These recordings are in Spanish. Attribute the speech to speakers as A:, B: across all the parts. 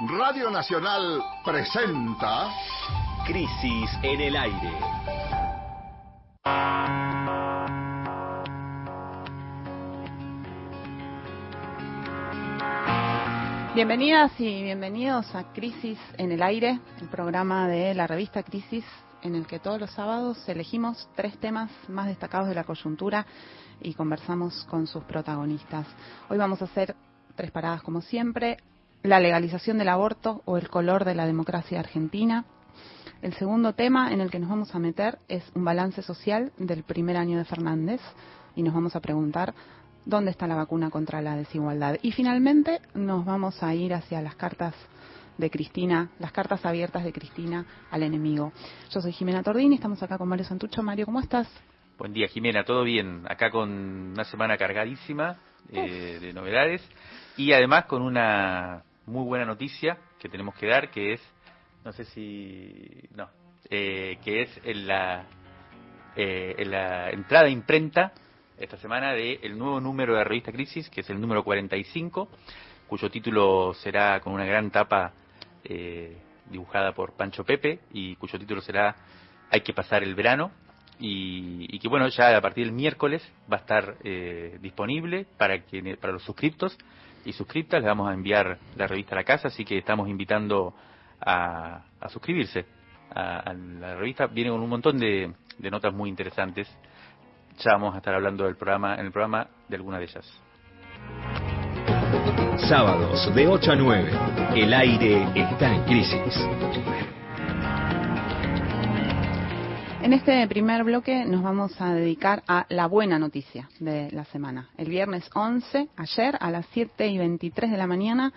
A: Radio Nacional presenta
B: Crisis en el aire.
C: Bienvenidas y bienvenidos a Crisis en el aire, el programa de la revista Crisis en el que todos los sábados elegimos tres temas más destacados de la coyuntura y conversamos con sus protagonistas. Hoy vamos a hacer tres paradas como siempre, la legalización del aborto o el color de la democracia argentina. El segundo tema en el que nos vamos a meter es un balance social del primer año de Fernández y nos vamos a preguntar dónde está la vacuna contra la desigualdad. Y finalmente nos vamos a ir hacia las cartas de Cristina, las cartas abiertas de Cristina al enemigo. Yo soy Jimena Tordini, estamos acá con Mario Santucho. Mario, ¿cómo estás?
D: Buen día, Jimena, todo bien. Acá con una semana cargadísima eh, de novedades y además con una muy buena noticia que tenemos que dar, que es, no sé si, no, eh, que es en la, eh, en la entrada imprenta esta semana del nuevo número de revista Crisis, que es el número 45, cuyo título será con una gran tapa eh, dibujada por Pancho Pepe y cuyo título será Hay que pasar el verano. Y, que bueno, ya a partir del miércoles va a estar eh, disponible para, que, para los suscriptos y suscriptas. Les vamos a enviar la revista a la casa, así que estamos invitando a, suscribirse a, la revista. Viene con un montón de notas muy interesantes ya vamos a estar hablando del programa, en el programa de alguna de ellas.
B: Sábados de 8 a 9. El aire está en crisis.
C: En este primer bloque nos vamos a dedicar a la buena noticia de la semana. El viernes 11, ayer a las 7 y 23 de la mañana,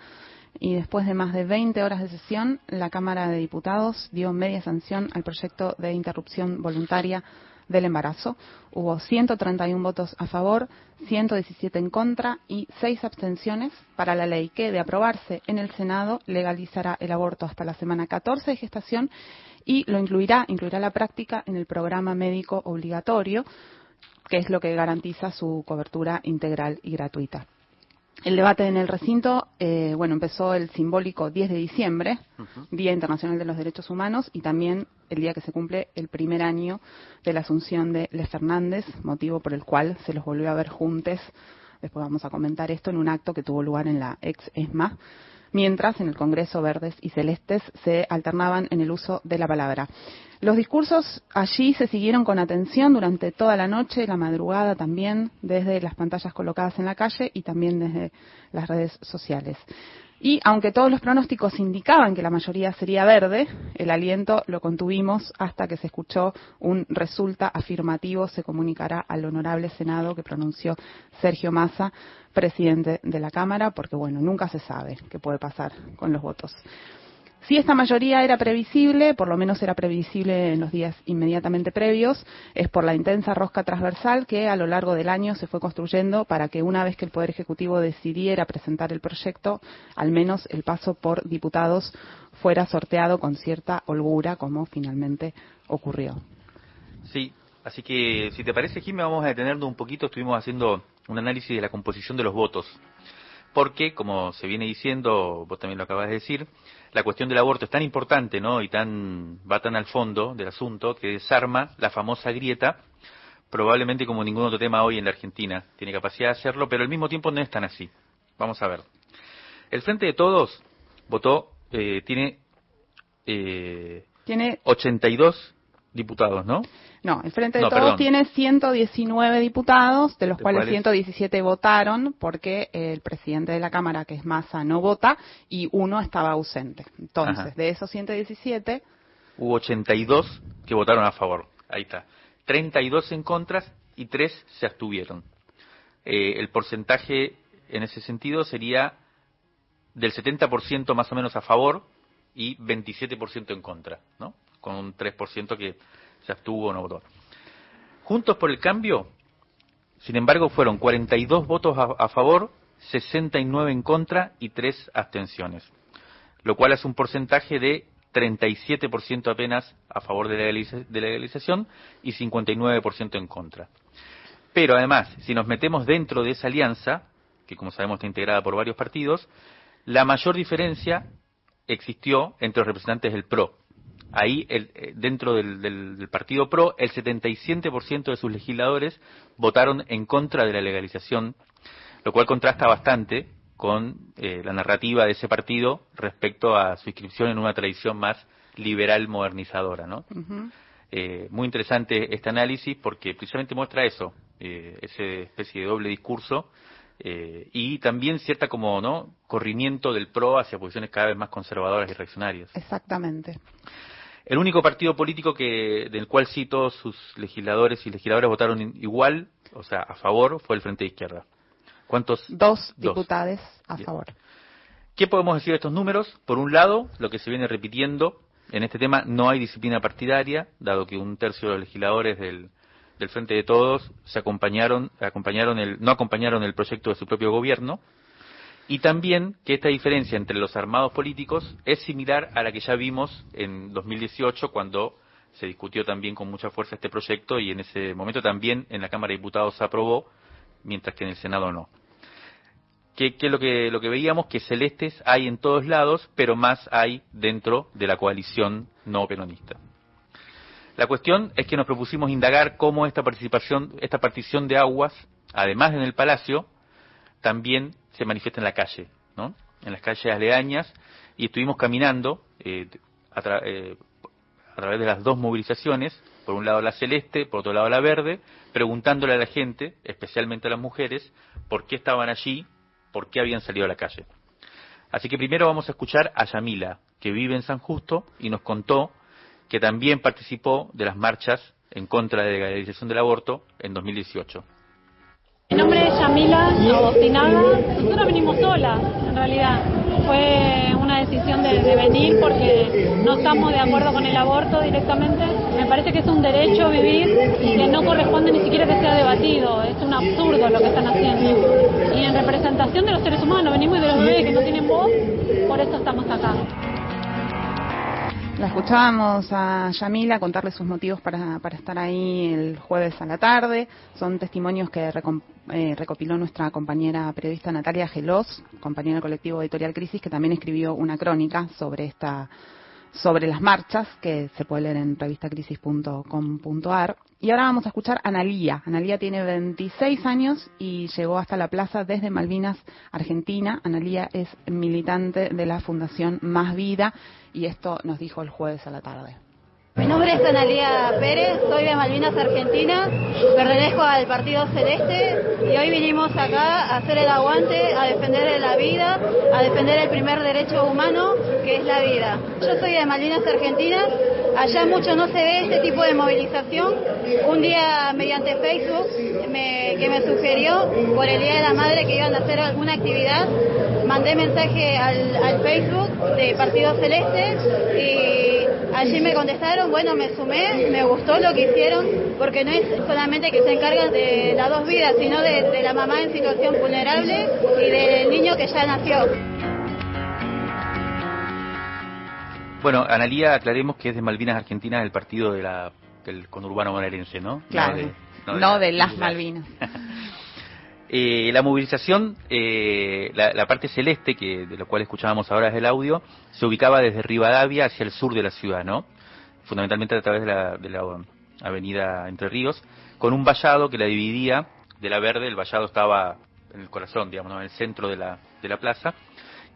C: y después de más de 20 horas de sesión, la Cámara de Diputados dio media sanción al proyecto de interrupción voluntaria del embarazo. Hubo 131 votos a favor, 117 en contra y 6 abstenciones para la ley que, de aprobarse en el Senado, legalizará el aborto hasta la semana 14 de gestación y lo incluirá, incluirá la práctica en el programa médico obligatorio, que es lo que garantiza su cobertura integral y gratuita. El debate en el recinto, eh, bueno, empezó el simbólico 10 de diciembre, Día Internacional de los Derechos Humanos, y también el día que se cumple el primer año de la asunción de Les Fernández, motivo por el cual se los volvió a ver juntos. Después vamos a comentar esto en un acto que tuvo lugar en la ex ESMA, mientras en el Congreso verdes y celestes se alternaban en el uso de la palabra. Los discursos allí se siguieron con atención durante toda la noche, la madrugada también, desde las pantallas colocadas en la calle y también desde las redes sociales. Y aunque todos los pronósticos indicaban que la mayoría sería verde, el aliento lo contuvimos hasta que se escuchó un resulta afirmativo, se comunicará al honorable Senado que pronunció Sergio Massa, presidente de la Cámara, porque bueno, nunca se sabe qué puede pasar con los votos. Si esta mayoría era previsible, por lo menos era previsible en los días inmediatamente previos, es por la intensa rosca transversal que a lo largo del año se fue construyendo para que una vez que el Poder Ejecutivo decidiera presentar el proyecto, al menos el paso por diputados fuera sorteado con cierta holgura, como finalmente ocurrió.
D: Sí, así que si te parece, Jimmy, vamos a detenernos un poquito. Estuvimos haciendo un análisis de la composición de los votos. Porque, como se viene diciendo, vos también lo acabas de decir, la cuestión del aborto es tan importante, ¿no? Y tan, va tan al fondo del asunto que desarma la famosa grieta, probablemente como ningún otro tema hoy en la Argentina. Tiene capacidad de hacerlo, pero al mismo tiempo no es tan así. Vamos a ver. El Frente de Todos votó, eh, tiene, eh,
C: tiene
D: 82 diputados, ¿no?
C: No, el Frente de Todos tiene 119 diputados, de los cuales, 117 votaron porque el presidente de la Cámara, que es Massa, no vota y uno estaba ausente. Entonces, de esos 117...
D: Hubo 82 que votaron a favor. Ahí está. 32 en contra y 3 se abstuvieron. Eh, el porcentaje en ese sentido sería del 70% más o menos a favor y 27% en contra, ¿no? Con un 3% que se abstuvo no votó. Juntos por el cambio, sin embargo, fueron 42 votos a, favor, 69 en contra y 3 abstenciones, lo cual es un porcentaje de 37% apenas a favor de la legalización y 59% en contra. Pero además, si nos metemos dentro de esa alianza, que como sabemos está integrada por varios partidos, la mayor diferencia existió entre los representantes del PRO. Ahí, el, eh, dentro del, del, partido PRO, el 77% de sus legisladores votaron en contra de la legalización, lo cual contrasta bastante con eh, la narrativa de ese partido respecto a su inscripción en una tradición más liberal modernizadora, ¿no? eh, muy interesante este análisis porque precisamente muestra eso, eh, esa especie de doble discurso eh, y también cierta como no corrimiento del PRO hacia posiciones cada vez más conservadoras y reaccionarias.
C: Exactamente.
D: El único partido político que del cual sí todos sus legisladores y legisladoras votaron igual, o sea, a favor, fue el Frente de Izquierda. ¿Cuántos?
C: Dos, diputados a favor.
D: ¿Qué podemos decir de estos números? Por un lado, lo que se viene repitiendo, en este tema no hay disciplina partidaria, dado que un tercio de los legisladores del, del Frente de Todos se acompañaron, acompañaron el, no acompañaron el proyecto de su propio gobierno, y también que esta diferencia entre los armados políticos es similar a la que ya vimos en 2018 cuando se discutió también con mucha fuerza este proyecto y en ese momento también en la Cámara de Diputados se aprobó, mientras que en el Senado no que, es lo que, lo que veíamos, que celestes hay en todos lados, pero más hay dentro de la coalición no peronista. La cuestión es que nos propusimos indagar cómo esta participación, esta partición de aguas, además en el Palacio, también se manifiesta en la calle, ¿no? en las calles aledañas, y estuvimos caminando eh, a, eh, a través de las dos movilizaciones, por un lado la celeste, por otro lado la verde, preguntándole a la gente, especialmente a las mujeres, por qué estaban allí por qué habían salido a la calle. Así que primero vamos a escuchar a Yamila, que vive en San Justo y nos contó que también participó de las marchas en contra de la legalización del aborto en 2018.
E: Mi nombre es Yamila Agostinaga. Nosotros venimos solas, en realidad. Fue una decisión de, de, venir porque no estamos de acuerdo con el aborto directamente. Me parece que es un derecho vivir y que no corresponde ni siquiera que sea debatido. Es un absurdo lo que están haciendo. Y en representación de los seres humanos, venimos de los bebés que no tienen voz, por eso estamos acá.
C: La escuchábamos a Yamila contarle sus motivos para, estar ahí el jueves a la tarde. Son testimonios que eh, recopiló nuestra compañera periodista Natalia Gelos, compañera del colectivo Editorial Crisis, que también escribió una crónica sobre esta sobre las marchas que se puede leer en revistacrisis.com.ar. Y ahora vamos a escuchar a Analía. Analía tiene 26 años y llegó hasta la plaza desde Malvinas, Argentina. Analía es militante de la Fundación Más Vida y esto nos dijo el jueves a la tarde.
F: Mi nombre es Analia Pérez, soy de Malvinas, Argentina, pertenezco al Partido Celeste y hoy vinimos acá a hacer el aguante, a defender la vida, a defender el primer derecho humano que es la vida. Yo soy de Malvinas, Argentina, allá mucho no se ve este tipo de movilización. Un día mediante Facebook que me sugirió por el Día de la Madre que iban a hacer alguna actividad, mandé mensaje al, al Facebook de Partido Celeste y allí me contestaron, bueno, me sumé, me gustó lo que hicieron, porque no es solamente que se encargan de las dos vidas, sino de, de la mamá en situación vulnerable y del niño que ya nació.
D: Bueno, Analía, aclaremos que es de Malvinas Argentinas, el partido de la, del conurbano bonaerense, ¿no?
C: Claro, no de, no de, no de las Malvinas.
D: Eh, la movilización, eh, la, la, parte celeste, que de lo cual escuchábamos ahora desde el audio, se ubicaba desde Rivadavia hacia el sur de la ciudad, ¿no? Fundamentalmente a través de la, de la avenida Entre Ríos, con un vallado que la dividía de la verde, el vallado estaba en el corazón, digamos, ¿no? en el centro de la, de la plaza,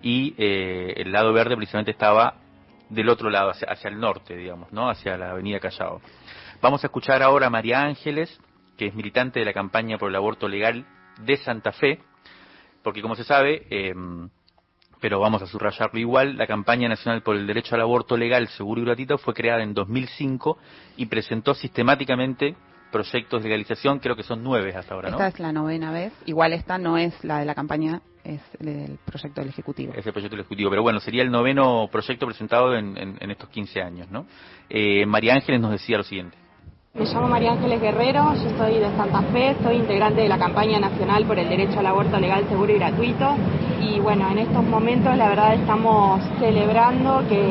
D: y eh, el lado verde precisamente estaba del otro lado, hacia, hacia el norte, digamos, ¿no? Hacia la avenida Callao. Vamos a escuchar ahora a María Ángeles, que es militante de la campaña por el aborto legal de Santa Fe, porque como se sabe, eh, pero vamos a subrayarlo igual, la campaña nacional por el derecho al aborto legal, seguro y gratuito fue creada en 2005 y presentó sistemáticamente proyectos de legalización, creo que son nueve hasta ahora, ¿no?
C: Esta es la novena vez, igual esta no es la de la campaña, es el proyecto del Ejecutivo.
D: Es el proyecto del Ejecutivo, pero bueno, sería el noveno proyecto presentado en, en, en estos 15 años, ¿no? Eh, María Ángeles nos decía lo siguiente.
E: Me llamo María Ángeles Guerrero, yo soy de Santa Fe, soy integrante de la campaña nacional por el derecho al aborto legal, seguro y gratuito. Y bueno, en estos momentos la verdad estamos celebrando que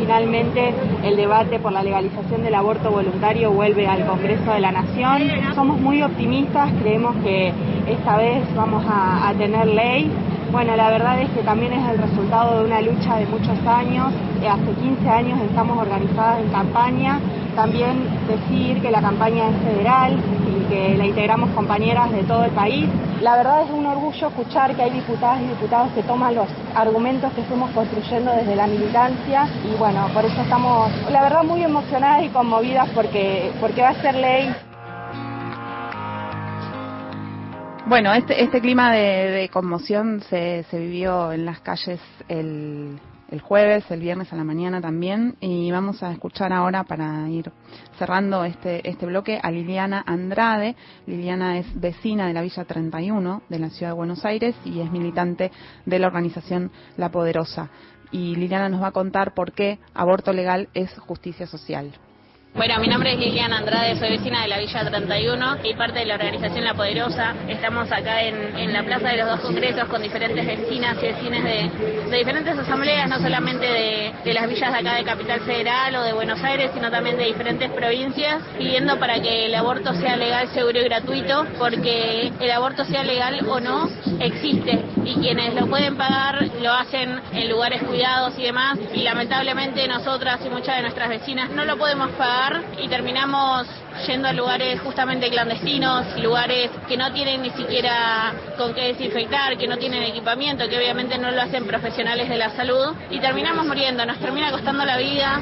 E: finalmente el debate por la legalización del aborto voluntario vuelve al Congreso de la Nación. Somos muy optimistas, creemos que esta vez vamos a, a tener ley
G: Bueno, la verdad es que también es el resultado de una lucha de muchos años. Eh, hace 15 años estamos organizadas en campaña. También decir que la campaña es federal y que la integramos compañeras de todo el país. La verdad es un orgullo escuchar que hay diputadas y diputados que toman los argumentos que fuimos construyendo desde la militancia y bueno, por eso estamos, la verdad, muy emocionadas y conmovidas porque, porque va a ser ley.
C: Bueno, este, este clima de, conmoción se, se, vivió en las calles el, el, jueves, el viernes a la mañana también, y vamos a escuchar ahora para ir cerrando este, este bloque a Liliana Andrade. Liliana es vecina de la Villa 31 de la Ciudad de Buenos Aires y es militante de la organización La Poderosa. Y Liliana nos va a contar por qué aborto legal es justicia social.
H: Bueno, mi nombre es Liliana Andrade, soy vecina de la Villa 31 y parte de la organización La Poderosa. Estamos acá en, la Plaza de los Dos Congresos con diferentes vecinas y vecinos de, diferentes asambleas, no solamente de, las villas de acá de Capital Federal o de Buenos Aires, sino también de diferentes provincias, pidiendo para que el aborto sea legal, seguro y gratuito, porque el aborto sea legal o no, existe y quienes lo pueden pagar lo hacen en lugares cuidados y demás y lamentablemente nosotras y muchas de nuestras vecinas no lo podemos pagar y terminamos yendo a lugares justamente clandestinos, lugares que no tienen ni siquiera con qué desinfectar, que no tienen equipamiento, que obviamente no lo hacen profesionales de la salud y terminamos muriendo, nos termina costando la vida.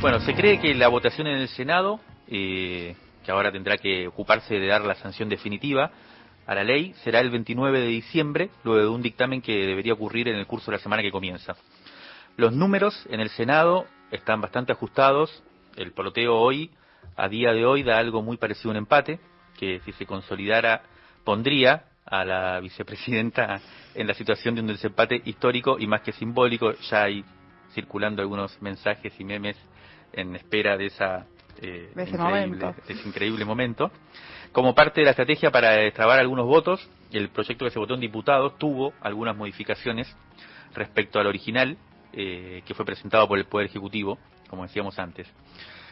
D: Bueno, se cree que la votación en el Senado, eh, que ahora tendrá que ocuparse de dar la sanción definitiva a la ley, será el 29 de diciembre, luego de un dictamen que debería ocurrir en el curso de la semana que comienza. Los números en el Senado están bastante ajustados. El proteo hoy, a día de hoy, da algo muy parecido a un empate, que si se consolidara pondría a la vicepresidenta en la situación de un desempate histórico y más que simbólico. Ya hay circulando algunos mensajes y memes en espera de esa
C: eh, increíble,
D: ese increíble momento. Como parte de la estrategia para destrabar algunos votos, el proyecto que se votó en diputados tuvo algunas modificaciones respecto al original eh, que fue presentado por el Poder Ejecutivo, como decíamos antes.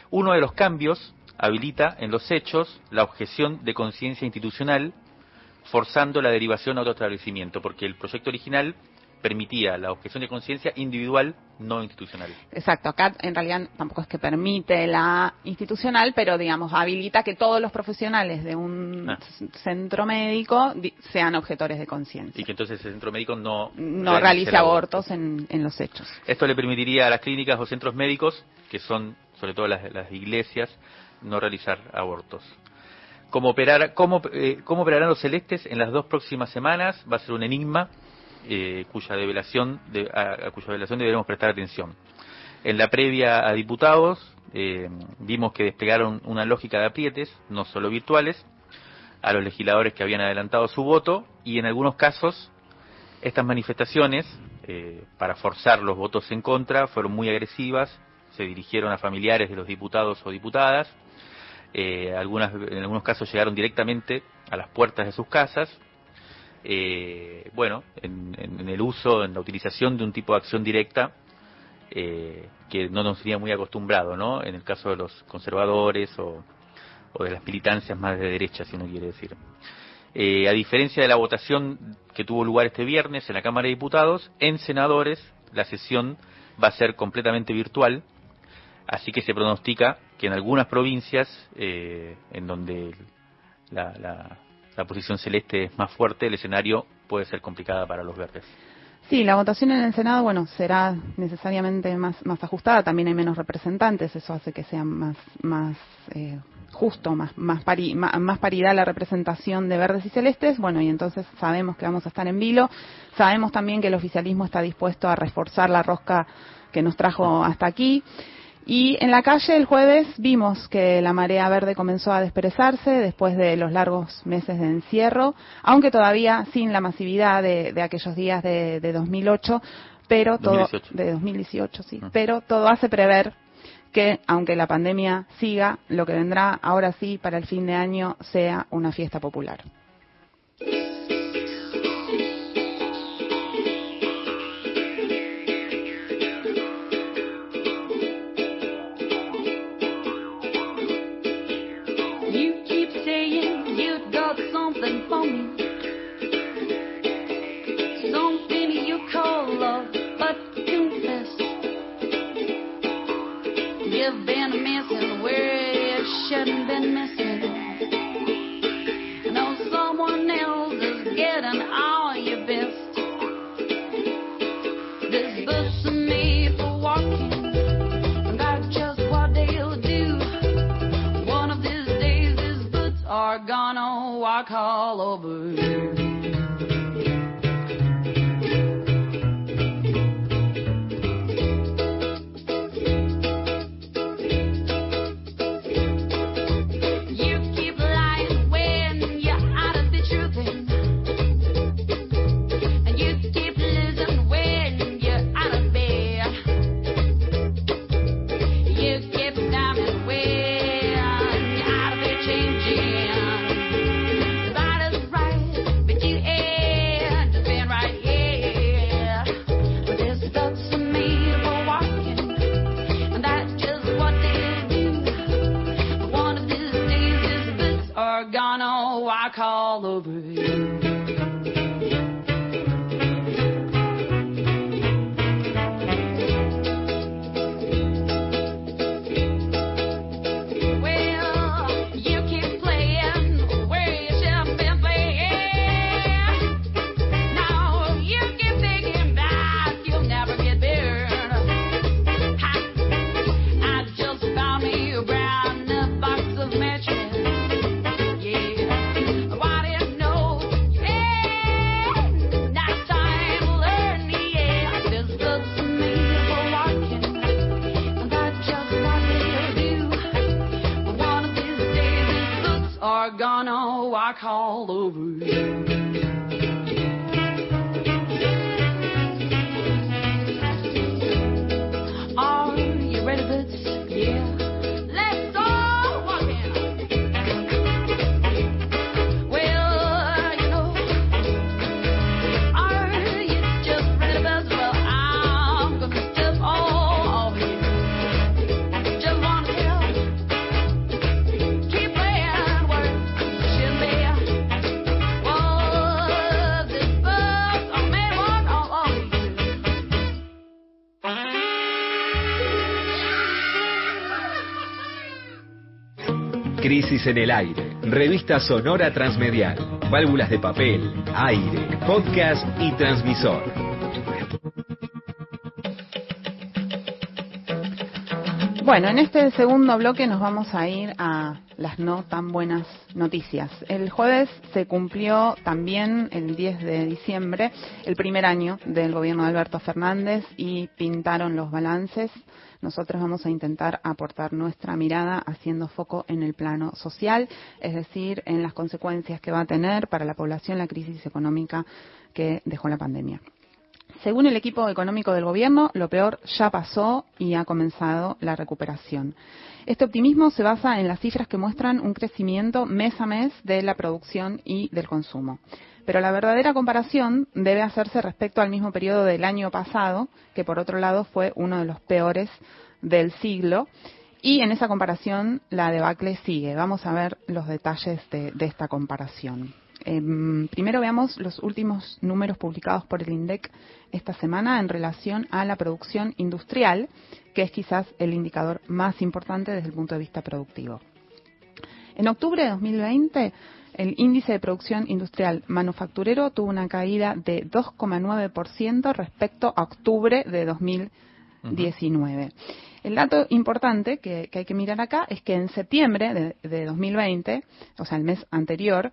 D: Uno de los cambios habilita en los hechos la objeción de conciencia institucional, forzando la derivación a otro establecimiento, porque el proyecto original permitía la objeción de conciencia individual, no institucional.
C: Exacto, acá en realidad tampoco es que permite la institucional, pero digamos habilita que todos los profesionales de un ah. centro médico sean objetores de conciencia.
D: Y que entonces el centro médico no,
C: no realice abortos en, los hechos.
D: Esto le permitiría a las clínicas o centros médicos, que son sobre todo las, las iglesias, no realizar abortos. ¿Cómo, operar, cómo, eh, ¿Cómo operarán los celestes en las dos próximas semanas? Va a ser un enigma eh, cuya develación a, cuya develación deberemos prestar atención. En la previa a diputados eh, vimos que desplegaron una lógica de aprietes, no solo virtuales, a los legisladores que habían adelantado su voto y en algunos casos estas manifestaciones eh, para forzar los votos en contra fueron muy agresivas, se dirigieron a familiares de los diputados o diputadas, algunas, en algunos casos llegaron directamente a las puertas de sus casas eh, bueno, en, el uso, en la utilización de un tipo de acción directa eh, que no nos sería muy acostumbrado, ¿no? En el caso de los conservadores o, de las militancias más de derecha, si uno quiere decir. Eh, a diferencia de la votación que tuvo lugar este viernes en la Cámara de Diputados, en senadores la sesión va a ser completamente virtual, así que se pronostica que en algunas provincias en donde la, la posición celeste es más fuerte, el escenario puede ser complicada para los verdes.
C: Sí, la votación en el Senado, bueno, será necesariamente más, más ajustada, también hay menos representantes, eso hace que sea más, más eh, justo, más, más, más, paridad la representación de verdes y celestes, bueno, y entonces sabemos que vamos a estar en vilo, sabemos también que el oficialismo está dispuesto a reforzar la rosca que nos trajo hasta aquí. Y en la calle el jueves vimos que la marea verde comenzó a desperezarse después de los largos meses de encierro, aunque todavía sin la masividad de, aquellos días de, 2008, pero todo de 2018, sí, pero todo hace prever que aunque la pandemia siga, lo que vendrá ahora sí para el fin de año sea una fiesta popular. something for me.
I: Something you call love, but confess. You've been missing where you shouldn't been missing. I know someone else is getting dark all over you. All over all over
B: En el aire. Revista sonora transmedial. Válvulas de papel, aire, podcast y transmisor.
C: Bueno, en este segundo bloque nos vamos a ir a las no tan buenas noticias. El jueves se cumplió también, el 10 de diciembre, el primer año del gobierno de Alberto Fernández y pintaron los balances. Nosotros vamos a intentar aportar nuestra mirada haciendo foco en el plano social, es decir, en las consecuencias que va a tener para la población la crisis económica que dejó la pandemia. Según el equipo económico del gobierno, lo peor ya pasó y ha comenzado la recuperación. Este optimismo se basa en las cifras que muestran un crecimiento mes a mes de la producción y del consumo. Pero la verdadera comparación debe hacerse respecto al mismo periodo del año pasado, que por otro lado fue uno de los peores del siglo. Y en esa comparación la debacle sigue. Vamos a ver los detalles de, de esta comparación. Eh, primero veamos los últimos números publicados por el INDEC esta semana en relación a la producción industrial, que es quizás el indicador más importante desde el punto de vista productivo. En octubre de 2020, el índice de producción industrial manufacturero tuvo una caída de 2,9% respecto a octubre de 2019. El dato importante que, que, hay que mirar acá es que en septiembre de, de 2020, o sea, el mes anterior,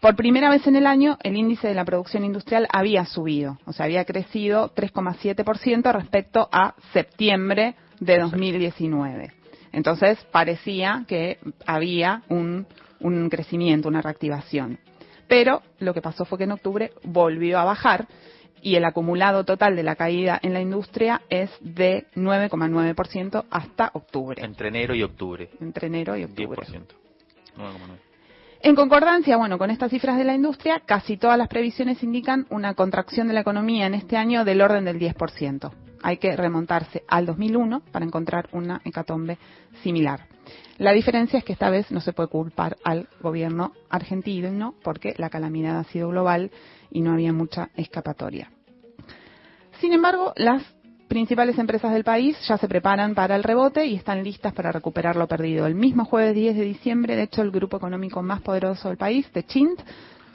C: por primera vez en el año, el índice de la producción industrial había subido, o sea, había crecido 3,7% respecto a septiembre de 2019. Entonces, parecía que había un, un crecimiento, una reactivación. Pero lo que pasó fue que en octubre volvió a bajar y el acumulado total de la caída en la industria es de 9,9% hasta octubre.
D: Entre enero y octubre.
C: Entre enero y octubre.
D: 10%. 9,9%.
C: En concordancia, bueno, con estas cifras de la industria, casi todas las previsiones indican una contracción de la economía en este año del orden del 10%. Hay que remontarse al 2001 para encontrar una hecatombe similar. La diferencia es que esta vez no se puede culpar al gobierno argentino porque la calamidad ha sido global y no había mucha escapatoria. Sin embargo, las principales empresas del país ya se preparan para el rebote y están listas para recuperar lo perdido. El mismo jueves 10 de diciembre, de hecho, el grupo económico más poderoso del país, de Chint,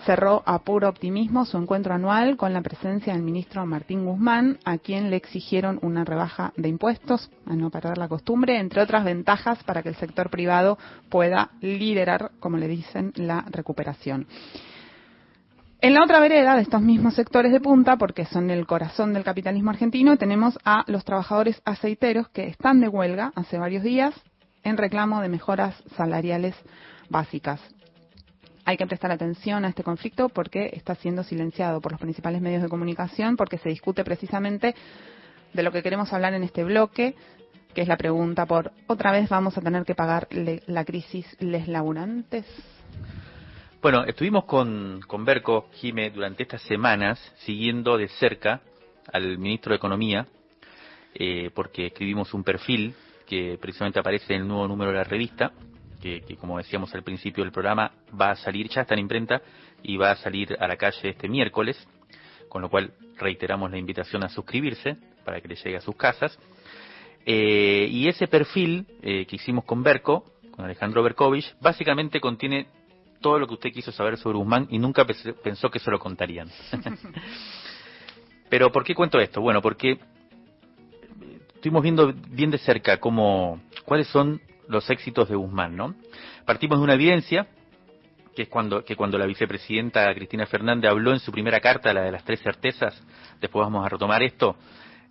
C: cerró a puro optimismo su encuentro anual con la presencia del ministro Martín Guzmán, a quien le exigieron una rebaja de impuestos, a no perder la costumbre, entre otras ventajas para que el sector privado pueda liderar, como le dicen, la recuperación. En la otra vereda de estos mismos sectores de punta, porque son el corazón del capitalismo argentino, tenemos a los trabajadores aceiteros que están de huelga hace varios días en reclamo de mejoras salariales básicas. Hay que prestar atención a este conflicto porque está siendo silenciado por los principales medios de comunicación, porque se discute precisamente de lo que queremos hablar en este bloque, que es la pregunta por otra vez vamos a tener que pagar la crisis les laburantes.
D: Bueno, estuvimos con, con Berco, Jime, durante estas semanas siguiendo de cerca al ministro de Economía, eh, porque escribimos un perfil que precisamente aparece en el nuevo número de la revista, que, como decíamos al principio del programa va a salir, ya está en imprenta y va a salir a la calle este miércoles, con lo cual reiteramos la invitación a suscribirse para que le llegue a sus casas. Eh, y ese perfil eh, que hicimos con Berco, con Alejandro Berkovich, básicamente contiene todo lo que usted quiso saber sobre Guzmán y nunca pens- pensó que se lo contarían. Pero ¿por qué cuento esto? Bueno, porque estuvimos viendo bien de cerca cómo, cuáles son los éxitos de Guzmán, ¿no? Partimos de una evidencia, que es cuando, que cuando la vicepresidenta Cristina Fernández habló en su primera carta, la de las tres certezas, después vamos a retomar esto,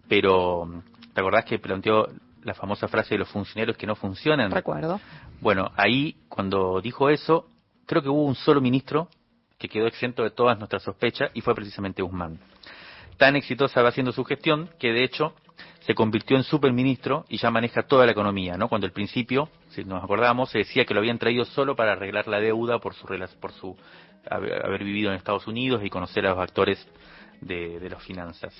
D: pero ¿te acordás que planteó la famosa frase de los funcionarios que no funcionan?
C: Recuerdo.
D: Bueno, ahí cuando dijo eso, creo que hubo un solo ministro que quedó exento de todas nuestras sospechas y fue precisamente Guzmán. Tan exitosa va siendo su gestión que de hecho se convirtió en superministro y ya maneja toda la economía, ¿no? Cuando al principio, si nos acordamos, se decía que lo habían traído solo para arreglar la deuda por su por haber vivido en Estados Unidos y conocer a los actores de, de las finanzas.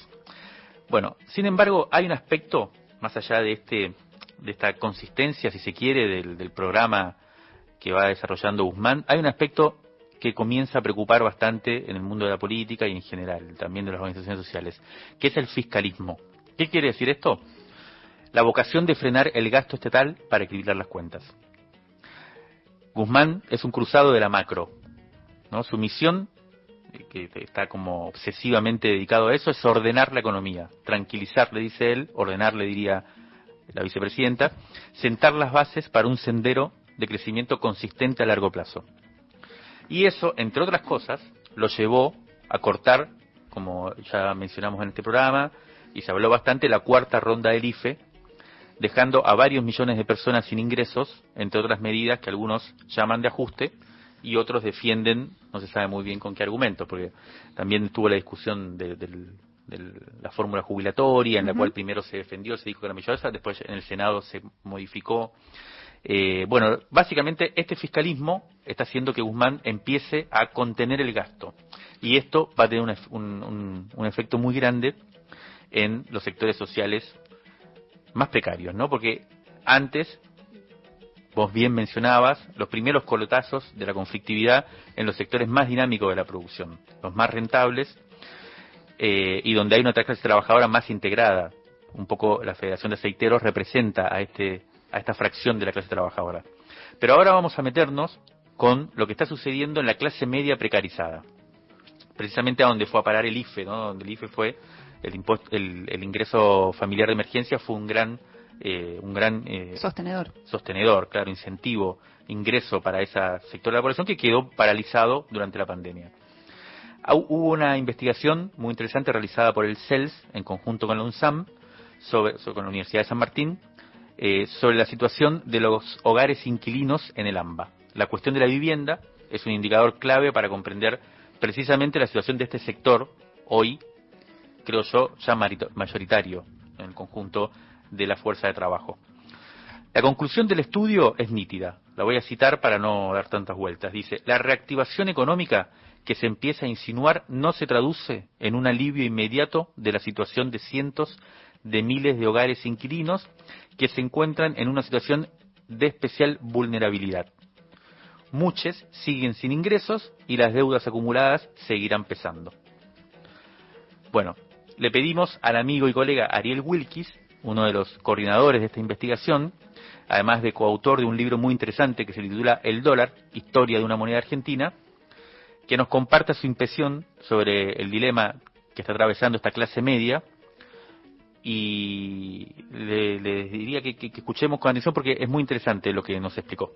D: Bueno, sin embargo, hay un aspecto más allá de este de esta consistencia, si se quiere, del programa que va desarrollando Guzmán, hay un aspecto que comienza a preocupar bastante en el mundo de la política y en general, también de las organizaciones sociales, que es el fiscalismo. ¿Qué quiere decir esto? La vocación de frenar el gasto estatal para equilibrar las cuentas. Guzmán es un cruzado de la macro. ¿no? Su misión, eh, que está como obsesivamente dedicado a eso, es ordenar la economía, tranquilizar, le dice él, ordenar, le diría la vicepresidenta, sentar las bases para un sendero de crecimiento consistente a largo plazo. Y eso, entre otras cosas, lo llevó a cortar, como ya mencionamos en este programa, y se habló bastante, la cuarta ronda del IFE, dejando a varios millones de personas sin ingresos, entre otras medidas que algunos llaman de ajuste y otros defienden, no se sabe muy bien con qué argumento, porque también estuvo la discusión de, de la fórmula jubilatoria, en la cual primero se defendió, se dijo que era maravillosa, después en el Senado se modificó. Eh, bueno, básicamente este fiscalismo está haciendo que Guzmán empiece a contener el gasto. Y esto va a tener un, ef- un- un- un efecto muy grande en los sectores sociales más precarios, ¿no? Porque antes, vos bien mencionabas, los primeros colotazos de la conflictividad en los sectores más dinámicos de la producción, los más rentables, eh, y donde hay una clase trabajadora más integrada. Un poco la Federación de Aceiteros representa a, este, a esta fracción de la clase trabajadora. Pero ahora vamos a meternos con lo que está sucediendo en la clase media precarizada. Precisamente a donde fue a parar el IFE, ¿no? Donde el IFE fue el, impuesto, el, el ingreso familiar de emergencia fue un gran, eh, un gran eh,
C: Sostenedor.
D: sostenedor, claro, incentivo, ingreso para ese sector de la población que quedó paralizado durante la pandemia. Hubo una investigación muy interesante realizada por el CELS en conjunto con la UNSAM, sobre, sobre- con la Universidad de San Martín, eh, sobre la situación de los hogares inquilinos en el AMBA. La cuestión de la vivienda es un indicador clave para comprender precisamente la situación de este sector hoy, creo yo, ya mayoritario en el conjunto de la fuerza de trabajo. La conclusión del estudio es nítida. La voy a citar para no dar tantas vueltas. Dice, la reactivación económica que se empieza a insinuar no se traduce en un alivio inmediato de la situación de cientos de miles de hogares inquilinos que se encuentran en una situación de especial vulnerabilidad. Muchos siguen sin ingresos y las deudas acumuladas seguirán pesando. Bueno, le pedimos al amigo y colega Ariel Wilkis, uno de los coordinadores de esta investigación, además de coautor de un libro muy interesante que se titula El dólar, historia de una moneda argentina, que nos comparta su impresión sobre el dilema que está atravesando esta clase media y le, le diría que- que escuchemos con atención porque es muy interesante lo que nos explicó.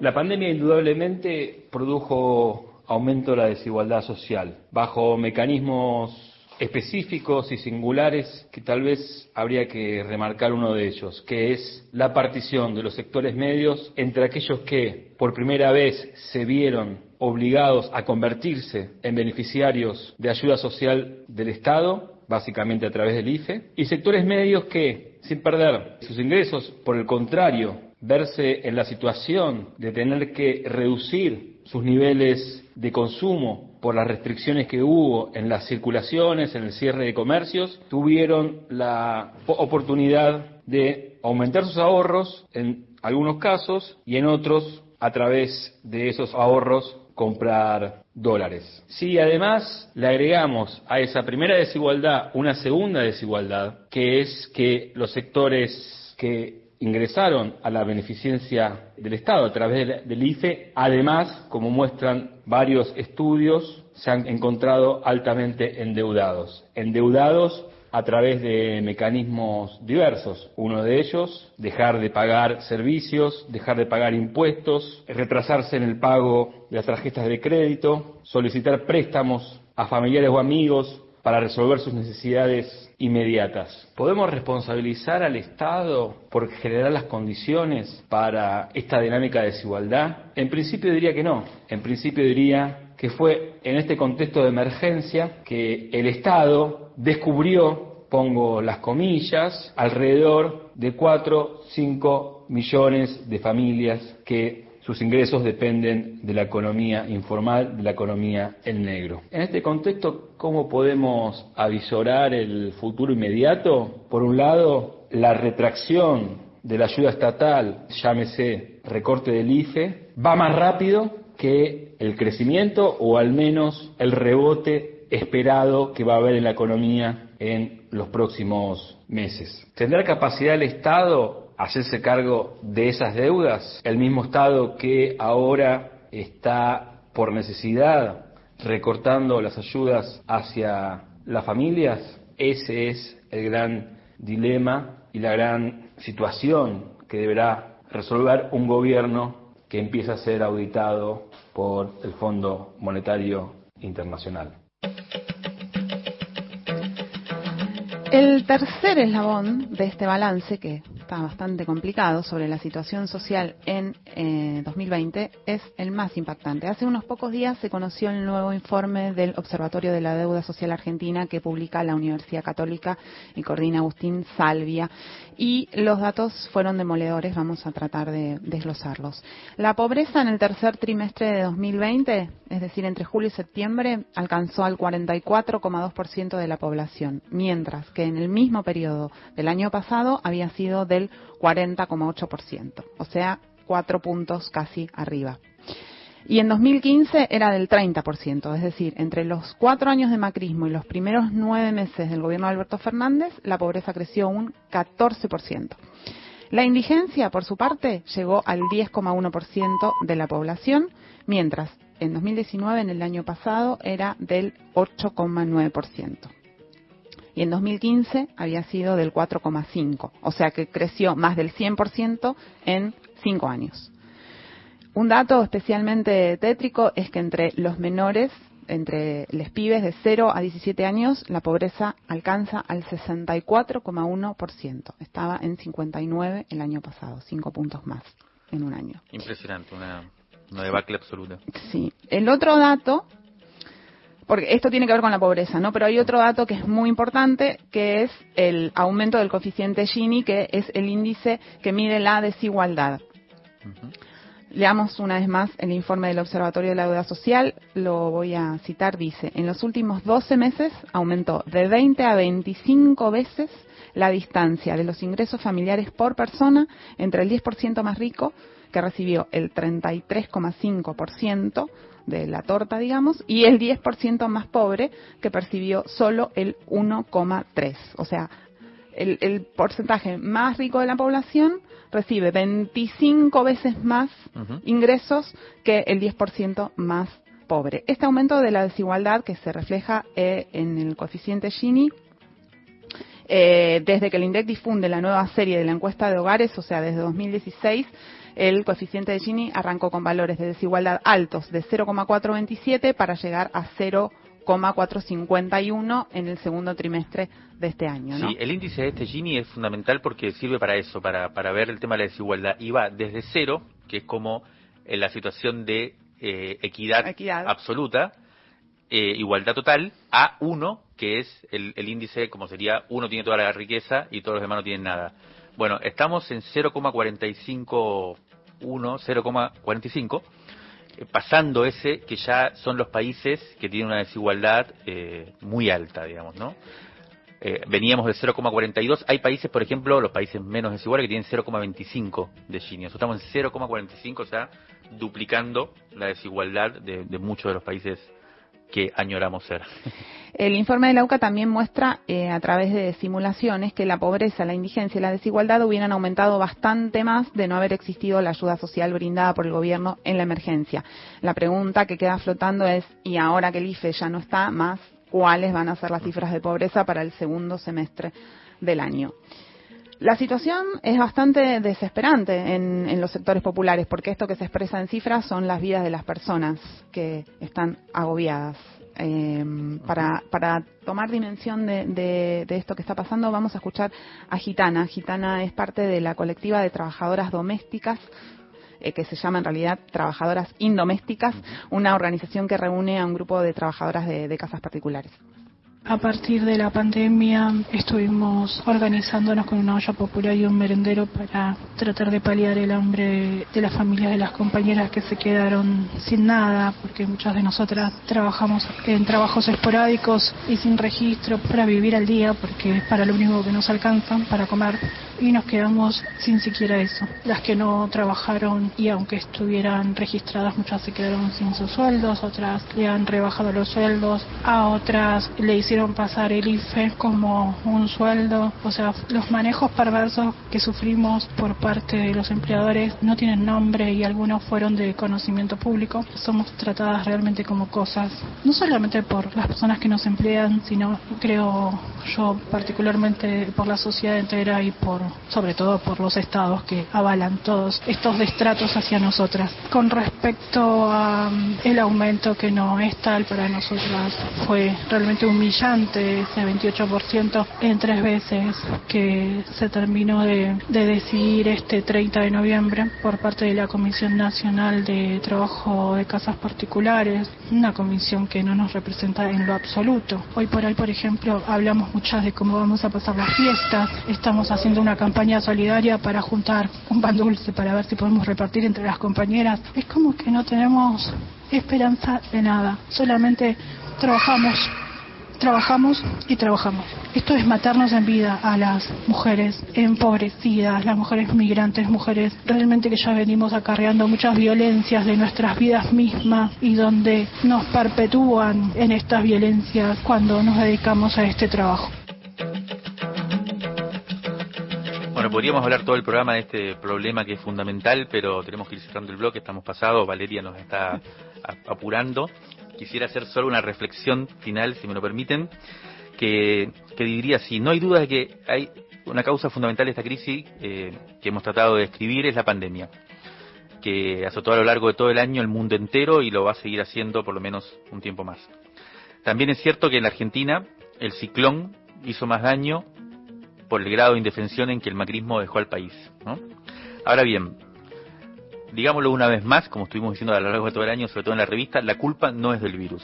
J: La pandemia indudablemente produjo aumento de la desigualdad social bajo mecanismos específicos y singulares que tal vez habría que remarcar uno de ellos, que es la partición de los sectores medios entre aquellos que por primera vez se vieron obligados a convertirse en beneficiarios de ayuda social del Estado, básicamente a través del IFE, y sectores medios que, sin perder sus ingresos, por el contrario, verse en la situación de tener que reducir sus niveles de consumo por las restricciones que hubo en las circulaciones, en el cierre de comercios, tuvieron la po- oportunidad de aumentar sus ahorros en algunos casos y en otros a través de esos ahorros comprar dólares. Si además le agregamos a esa primera desigualdad una segunda desigualdad, que es que los sectores que ingresaron a la beneficencia del Estado a través del, IFE, además, como muestran varios estudios, se han encontrado altamente endeudados. Endeudados a través de mecanismos diversos. Uno de ellos, dejar de pagar servicios, dejar de pagar impuestos, retrasarse en el pago de las tarjetas de crédito, solicitar préstamos a familiares o amigos para resolver sus necesidades inmediatas. ¿Podemos responsabilizar al Estado por generar las condiciones para esta dinámica de desigualdad? En principio diría que no. En principio diría que fue en este contexto de emergencia que el Estado descubrió, pongo las comillas, alrededor de 4, 5 millones de familias que sus ingresos dependen de la economía informal, de la economía en negro. En este contexto, ¿cómo podemos avisorar el futuro inmediato? Por un lado, la retracción de la ayuda estatal, llámese recorte del IFE, va más rápido que el crecimiento o al menos el rebote esperado que va a haber en la economía en los próximos meses. ¿Tendrá capacidad el Estado hacerse cargo de esas deudas? El mismo Estado que ahora está por necesidad recortando las ayudas hacia las familias, ese es el gran dilema y la gran situación que deberá resolver un gobierno que empieza a ser auditado por el Fondo Monetario Internacional.
C: El tercer eslabón de este balance, que está bastante complicado, sobre la situación social en eh, 2020, es el más impactante. Hace unos pocos días se conoció el nuevo informe del Observatorio de la Deuda Social Argentina que publica la Universidad Católica y coordina Agustín Salvia. Y los datos fueron demoledores, vamos a tratar de desglosarlos. La pobreza en el tercer trimestre de 2020, es decir, entre julio y septiembre, alcanzó al 44,2% de la población, mientras que en el mismo periodo del año pasado había sido del 40,8%, o sea, cuatro puntos casi arriba. Y en 2015 era del 30%, es decir, entre los cuatro años de macrismo y los primeros nueve meses del gobierno de Alberto Fernández, la pobreza creció un 14%. La indigencia, por su parte, llegó al 10,1% de la población, mientras en 2019, en el año pasado, era del 8,9%. Y en 2015 había sido del 4,5%, o sea que creció más del 100% en cinco años. Un dato especialmente tétrico es que entre los menores, entre los pibes de 0 a 17 años, la pobreza alcanza al 64,1%. Estaba en 59 el año pasado, 5 puntos más en un año.
D: Impresionante, una, una debacle absoluta.
C: Sí. El otro dato, porque esto tiene que ver con la pobreza, ¿no? Pero hay otro dato que es muy importante, que es el aumento del coeficiente Gini, que es el índice que mide la desigualdad. Leamos una vez más el informe del Observatorio de la Deuda Social, lo voy a citar, dice, en los últimos 12 meses aumentó de 20 a 25 veces la distancia de los ingresos familiares por persona entre el 10% más rico, que recibió el 33,5% de la torta, digamos, y el 10% más pobre que percibió solo el 1,3. O sea, el, el porcentaje más rico de la población recibe 25 veces más ingresos que el 10% más pobre. Este aumento de la desigualdad que se refleja eh, en el coeficiente Gini eh, desde que el INDEC difunde la nueva serie de la encuesta de hogares, o sea, desde 2016, el coeficiente de Gini arrancó con valores de desigualdad altos de 0,427 para llegar a 0,451 en el segundo trimestre de este año. ¿no?
D: Sí, el índice de este Gini es fundamental porque sirve para eso, para, para ver el tema de la desigualdad. Y va desde cero, que es como en la situación de eh, equidad,
C: Equidad.
D: absoluta, eh, igualdad total, a uno, que es el, el índice, como sería, uno tiene toda la riqueza y todos los demás no tienen nada. Bueno, estamos en 0,45, 1, 0,45, eh, pasando ese que ya son los países que tienen una desigualdad eh, muy alta, digamos, ¿no? Eh, veníamos de 0,42. Hay países, por ejemplo, los países menos desiguales que tienen 0,25 de Gini. Estamos en 0,45, o sea, duplicando la desigualdad de, de muchos de los países que añoramos ser.
C: El informe de la UCA también muestra eh, a través de simulaciones que la pobreza, la indigencia y la desigualdad hubieran aumentado bastante más de no haber existido la ayuda social brindada por el gobierno en la emergencia. La pregunta que queda flotando es, ¿y ahora que el IFE ya no está más, cuáles van a ser las cifras de pobreza para el segundo semestre del año? La situación es bastante desesperante en, en los sectores populares porque esto que se expresa en cifras son las vidas de las personas que están agobiadas. Eh, para, para tomar dimensión de, de- de esto que está pasando, vamos a escuchar a Gitana. Gitana es parte de la colectiva de trabajadoras domésticas eh, que se llama en realidad Trabajadoras Indomésticas, una organización que reúne a un grupo de trabajadoras de- de casas particulares.
K: A partir de la pandemia estuvimos organizándonos con una olla popular y un merendero para tratar de paliar el hambre de las familias de las compañeras que se quedaron sin nada, porque muchas de nosotras trabajamos en trabajos esporádicos y sin registro para vivir al día, porque es para lo único que nos alcanzan para comer y nos quedamos sin siquiera eso. Las que no trabajaron y aunque estuvieran registradas, muchas se quedaron sin sus sueldos, otras le han rebajado los sueldos, a otras le hicieron pasar el IFE como un sueldo. O sea, los manejos perversos que sufrimos por parte de los empleadores no tienen nombre y algunos fueron de conocimiento público. Somos tratadas realmente como cosas, no solamente por las personas que nos emplean, sino creo yo particularmente por la sociedad entera y por sobre todo por los estados que avalan todos estos destratos hacia nosotras. Con respecto a mm, el aumento que no es tal para nosotras fue realmente humillante ese 28% en tres veces que se terminó de, de decidir este 30 de noviembre por parte de la Comisión Nacional de Trabajo de Casas Particulares, una comisión que no nos representa en lo absoluto. Hoy por hoy, por ejemplo, hablamos muchas de cómo vamos a pasar las fiestas, estamos haciendo una campaña solidaria para juntar un pan dulce para ver si podemos repartir entre las compañeras. Es como que no tenemos esperanza de nada, solamente trabajamos trabajamos y trabajamos. Esto es matarnos en vida a las mujeres empobrecidas, las mujeres migrantes, mujeres realmente que ya venimos acarreando muchas violencias de nuestras vidas mismas y donde nos perpetúan en estas violencias cuando nos dedicamos a este trabajo.
D: Bueno, podríamos hablar todo el programa de este problema que es fundamental, pero tenemos que ir cerrando el bloque, estamos pasados, Valeria nos está apurando. Quisiera hacer solo una reflexión final, si me lo permiten, que, diría así, no hay duda de que hay una causa fundamental de esta crisis eh, que hemos tratado de describir es la pandemia, que azotó a lo largo de todo el año el mundo entero y lo va a seguir haciendo por lo menos un tiempo más. También es cierto que en Argentina el ciclón hizo más daño por el grado de indefensión en que el macrismo dejó al país. Ahora bien, digámoslo una vez más, como estuvimos diciendo a lo largo de todo el año, sobre todo en la revista, la culpa no es del virus.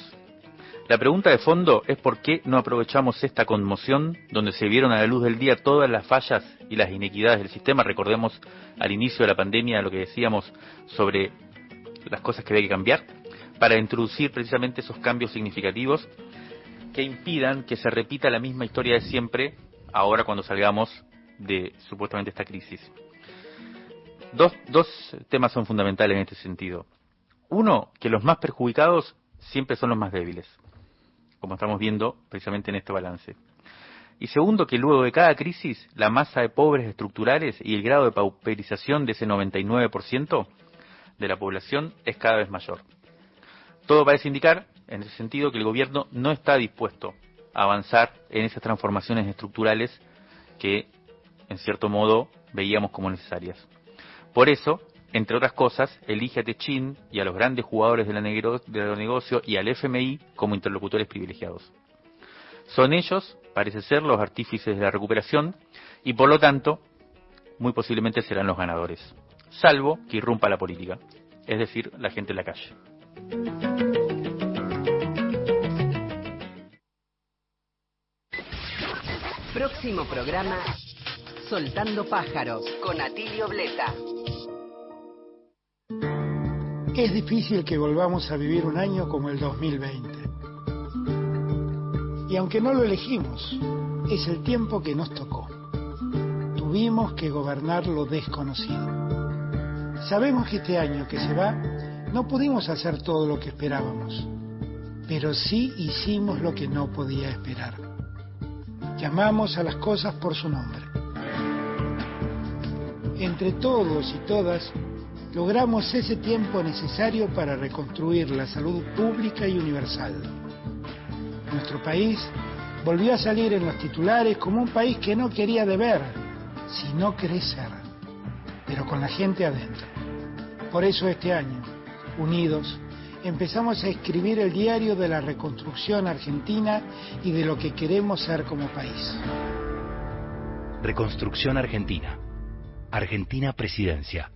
D: La pregunta de fondo es por qué no aprovechamos esta conmoción donde se vieron a la luz del día todas las fallas y las inequidades del sistema. Recordemos al inicio de la pandemia lo que decíamos sobre las cosas que había que cambiar para introducir precisamente esos cambios significativos que impidan que se repita la misma historia de siempre ahora cuando salgamos de supuestamente esta crisis. Dos, temas son fundamentales en este sentido. Uno, que los más perjudicados siempre son los más débiles, como estamos viendo precisamente en este balance. Y segundo, que luego de cada crisis, la masa de pobres estructurales y el grado de pauperización de ese 99% de la población es cada vez mayor. Todo parece indicar, en ese sentido, que el gobierno no está dispuesto a avanzar en esas transformaciones estructurales que, en cierto modo, veíamos como necesarias. Por eso, entre otras cosas, elige a Techin y a los grandes jugadores de la, negro- de los negocios y al FMI como interlocutores privilegiados. Son ellos, parece ser, los artífices de la recuperación y por lo tanto, muy posiblemente serán los ganadores, salvo que irrumpa la política, es decir, la gente en la calle.
L: Próximo programa, Soltando Pájaros, con Atilio Bleta.
M: Es difícil que volvamos a vivir un año como el 2020. Y aunque no lo elegimos, es el tiempo que nos tocó. Tuvimos que gobernar lo desconocido. Sabemos que este año que se va no pudimos hacer todo lo que esperábamos, pero sí hicimos lo que no podía esperar. Llamamos a las cosas por su nombre. Entre todos y todas, logramos ese tiempo necesario para reconstruir la salud pública y universal. Nuestro país volvió a salir en los titulares como un país que no quería deber, sino crecer, pero con la gente adentro. Por eso este año, unidos, empezamos a escribir el diario de la reconstrucción argentina y de lo que queremos ser como país.
B: Reconstrucción Argentina. Argentina Presidencia.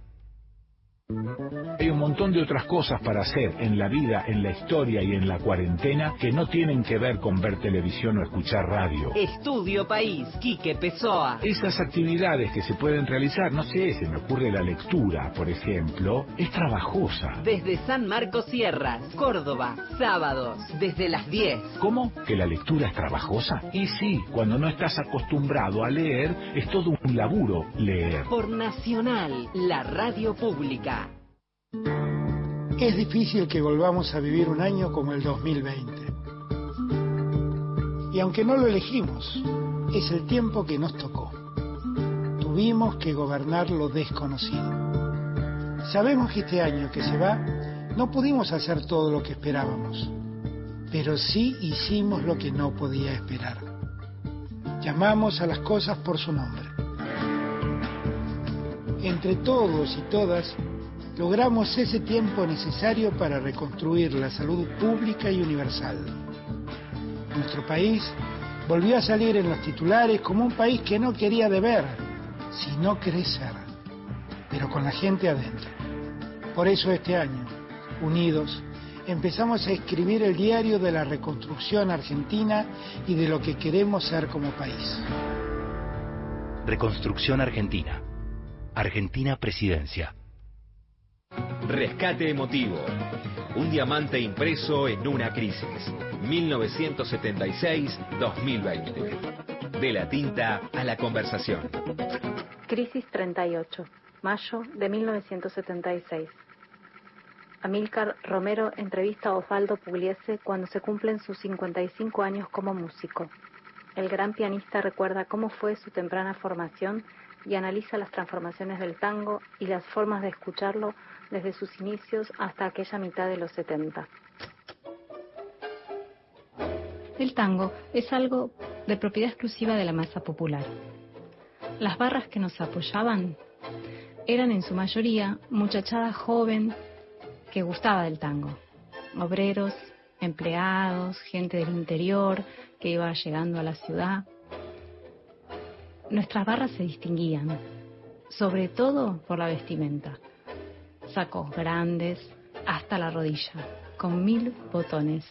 N: Hay un montón de otras cosas para hacer en la vida, en la historia y en la cuarentena que no tienen que ver con ver televisión o escuchar radio.
L: Estudio País, Quique Pessoa.
N: Esas actividades que se pueden realizar, no sé, se me ocurre la lectura, por ejemplo, es trabajosa.
L: Desde San Marcos Sierras, Córdoba, sábados, desde las 10.
N: ¿Cómo? ¿Que la lectura es trabajosa? Y sí, cuando no estás acostumbrado a leer, es todo un laburo leer.
L: Por Nacional, la radio pública.
M: Es difícil que volvamos a vivir un año como el 2020. Y aunque no lo elegimos, es el tiempo que nos tocó. Tuvimos que gobernar lo desconocido. Sabemos que este año que se va no pudimos hacer todo lo que esperábamos, pero sí hicimos lo que no podía esperar. Llamamos a las cosas por su nombre. Entre todos y todas, logramos ese tiempo necesario para reconstruir la salud pública y universal. Nuestro país volvió a salir en los titulares como un país que no quería deber, sino crecer, pero con la gente adentro. Por eso este año, unidos, empezamos a escribir el diario de la reconstrucción argentina y de lo que queremos ser como país.
B: Reconstrucción Argentina. Argentina Presidencia.
O: Rescate emotivo. Un diamante impreso en una crisis. 1976-2020. De la tinta a la conversación.
P: Crisis 38, mayo de 1976. Amílcar Romero entrevista a Osvaldo Pugliese cuando se cumplen sus 55 años como músico. El gran pianista recuerda cómo fue su temprana formación y analiza las transformaciones del tango y las formas de escucharlo desde sus inicios hasta aquella mitad de los 70.
Q: El tango es algo de propiedad exclusiva de la masa popular. Las barras que nos apoyaban eran en su mayoría muchachada joven que gustaba del tango. Obreros, empleados, gente del interior que iba llegando a la ciudad. Nuestras barras se distinguían, sobre todo por la vestimenta. Sacos grandes hasta la rodilla, con mil botones,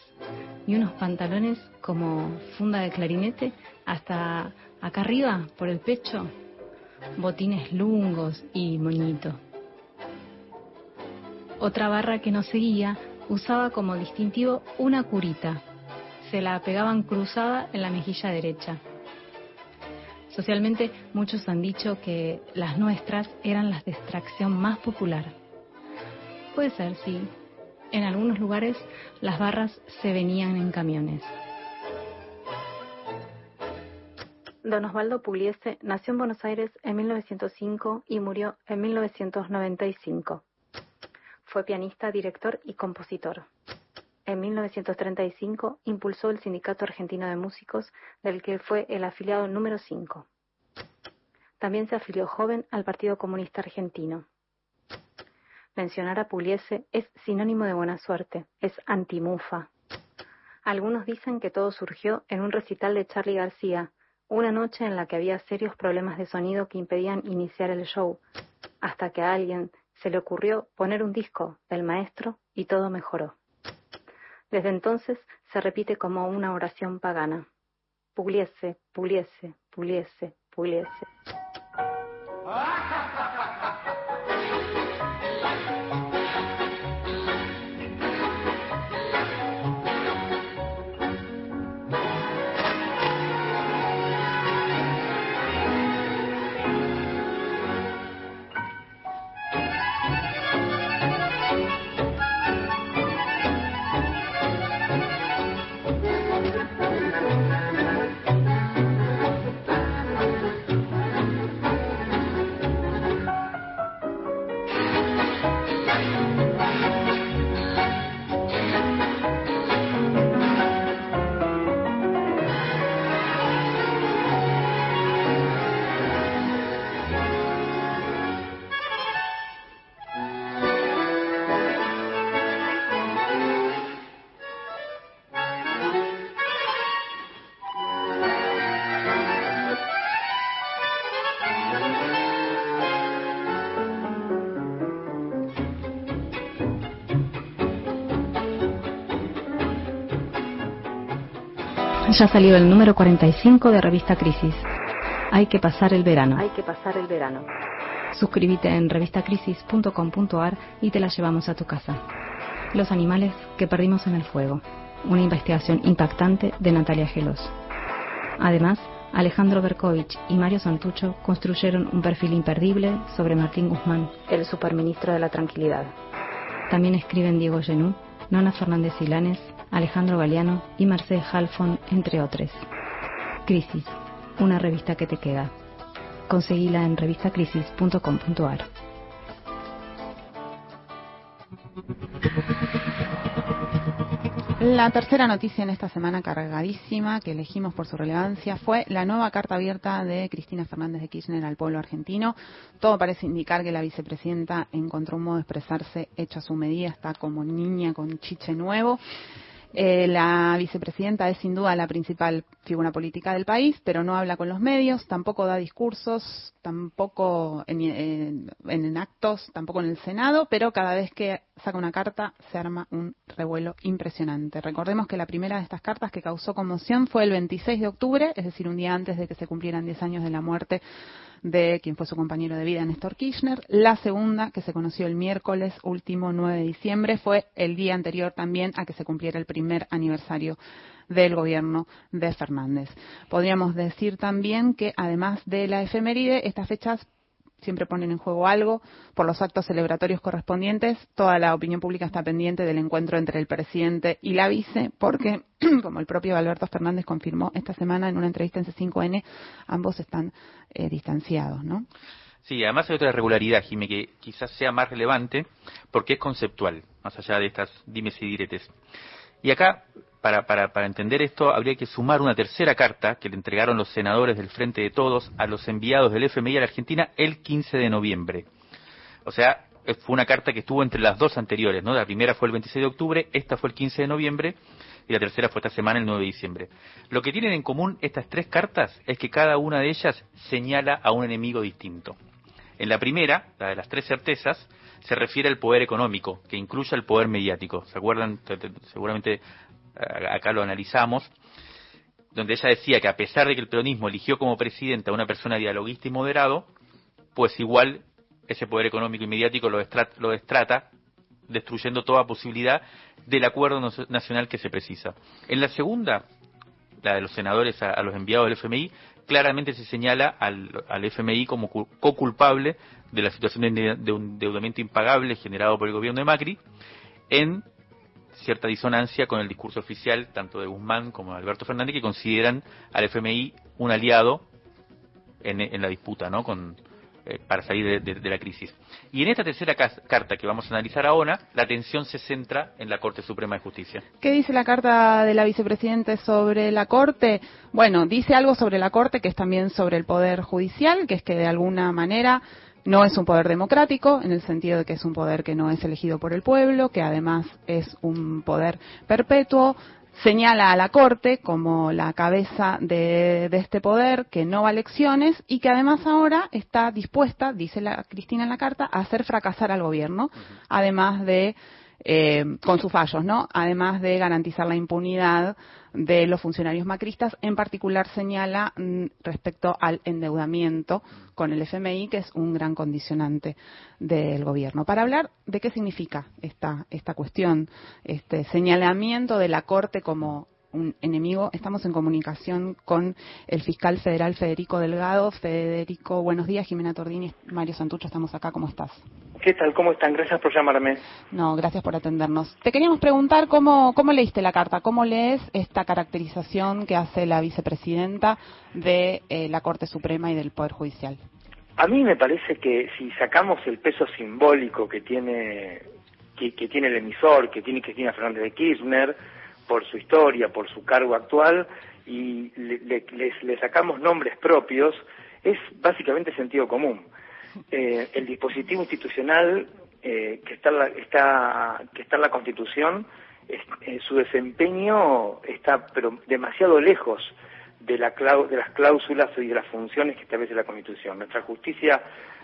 Q: y unos pantalones como funda de clarinete hasta acá arriba, por el pecho, botines lungos y moñito. Otra barra que nos seguía usaba como distintivo una curita. Se la pegaban cruzada en la mejilla derecha. Socialmente muchos han dicho que las nuestras eran las de extracción más popular. Puede ser, sí, En algunos lugares las barras se venían en camiones. Don Osvaldo Pugliese nació en Buenos Aires en 1905 y murió en 1995. Fue pianista, director y compositor. En 1935 impulsó el Sindicato Argentino de Músicos, del que fue el afiliado número 5. También se afilió joven al Partido Comunista Argentino. Mencionar a Pugliese es sinónimo de buena suerte, es antimufa. Algunos dicen que todo surgió en un recital de Charlie García, una noche en la que había serios problemas de sonido que impedían iniciar el show, hasta que a alguien se le ocurrió poner un disco del maestro y todo mejoró. Desde entonces se repite como una oración pagana. Pugliese, Pugliese, Pugliese, Pugliese. Ya salió el número 45 de Revista Crisis. Hay que pasar el verano.
P: Hay que pasar el verano.
Q: Suscríbete en revistacrisis.com.ar y te la llevamos a tu casa. Los animales que perdimos en el fuego. Una investigación impactante de Natalia Gelos. Además, Alejandro Berkovich y Mario Santucho construyeron un perfil imperdible sobre Martín Guzmán, el superministro de la Tranquilidad. También escriben Diego Genú, Nona Fernández Silanes, Alejandro Galeano y Marcel Halfon, entre otros. Crisis, una revista que te queda. Conseguila en revistacrisis.com.ar.
C: La tercera noticia en esta semana cargadísima que elegimos por su relevancia fue la nueva carta abierta de Cristina Fernández de Kirchner al pueblo argentino. Todo parece indicar que la vicepresidenta encontró un modo de expresarse hecho a su medida, está como niña con chiche nuevo. Eh, la vicepresidenta es sin duda la principal figura política del país, pero no habla con los medios, tampoco da discursos, tampoco en, en- en actos, tampoco en el Senado, pero cada vez que saca una carta se arma un revuelo impresionante. Recordemos que la primera de estas cartas que causó conmoción fue el 26 de octubre, es decir, un día antes de que se cumplieran 10 años de la muerte de quien fue su compañero de vida, Néstor Kirchner. La segunda, que se conoció el miércoles último 9 de diciembre, fue el día anterior también a que se cumpliera el primer aniversario del gobierno de Fernández. Podríamos decir también que además de la efeméride, estas fechas siempre ponen en juego algo por los actos celebratorios correspondientes. Toda la opinión pública está pendiente del encuentro entre el presidente y la vice, porque, como el propio Alberto Fernández confirmó esta semana en una entrevista en C5N, ambos están eh, distanciados, ¿no?
D: Sí, además hay otra irregularidad, Jimé, que quizás sea más relevante porque es conceptual, más allá de estas dimes y diretes. Y acá, para, para, para entender esto, habría que sumar una tercera carta que le entregaron los senadores del Frente de Todos a los enviados del FMI a la Argentina el 15 de noviembre. O sea, eh, fue una carta que estuvo entre las dos anteriores, ¿no? La primera fue el 26 de octubre, esta fue el 15 de noviembre y la tercera fue esta semana, el 9 de diciembre. Lo que tienen en común estas tres cartas es que cada una de ellas señala a un enemigo distinto. En la primera, la de las tres certezas, se refiere al poder económico, que incluye el poder mediático. ¿Se acuerdan? Te- te- Seguramente a- acá lo analizamos, donde ella decía que a pesar de que el peronismo eligió como presidente a una persona dialoguista y moderado, pues igual ese poder económico y mediático lo, destra- lo destrata, destruyendo toda posibilidad del acuerdo nacional que se precisa. En la segunda, la de los senadores a, los enviados del FMI, claramente se señala al, al FMI como cu- co-culpable de la situación de, un endeudamiento impagable generado por el gobierno de Macri en cierta disonancia con el discurso oficial tanto de Guzmán como de Alberto Fernández que consideran al FMI un aliado en, la disputa ¿no? con, eh, para salir de, de- la crisis. Y en esta tercera carta que vamos a analizar ahora, la atención se centra en la Corte Suprema de Justicia.
C: ¿Qué dice la carta de la vicepresidente sobre la Corte? Bueno, dice algo sobre la Corte que es también sobre el Poder Judicial, que es que de alguna manera no es un poder democrático, en el sentido de que es un poder que no es elegido por el pueblo, que además es un poder perpetuo. Señala a la Corte como la cabeza de, de este poder que no va a elecciones y que además ahora está dispuesta, dice la Cristina en la carta, a hacer fracasar al gobierno, además de eh, con sus fallos, ¿no? Además de garantizar la impunidad de los funcionarios macristas, en particular señala mm, respecto al endeudamiento con el FMI, que es un gran condicionante del gobierno. Para hablar de qué significa esta, esta cuestión, este señalamiento de la Corte como un enemigo, estamos en comunicación con el fiscal federal Federico Delgado. Federico, buenos días. Jimena Tordini, Mario Santucho, estamos acá. ¿Cómo estás?
R: ¿Qué tal? ¿Cómo están? Gracias por llamarme.
C: No, gracias por atendernos. Te queríamos preguntar cómo, cómo leíste la carta, cómo lees esta caracterización que hace la vicepresidenta de eh, la Corte Suprema y del Poder Judicial.
R: A mí me parece que si sacamos el peso simbólico que tiene que, que tiene el emisor, que tiene Cristina Fernández de Kirchner, por su historia, por su cargo actual, y le, sacamos nombres propios, es básicamente sentido común. Eh, el dispositivo institucional eh, que, está en la, está, que está en la Constitución, eh, su desempeño está pero demasiado lejos de, la clau- de las cláusulas y de las funciones que establece la Constitución. Nuestra justicia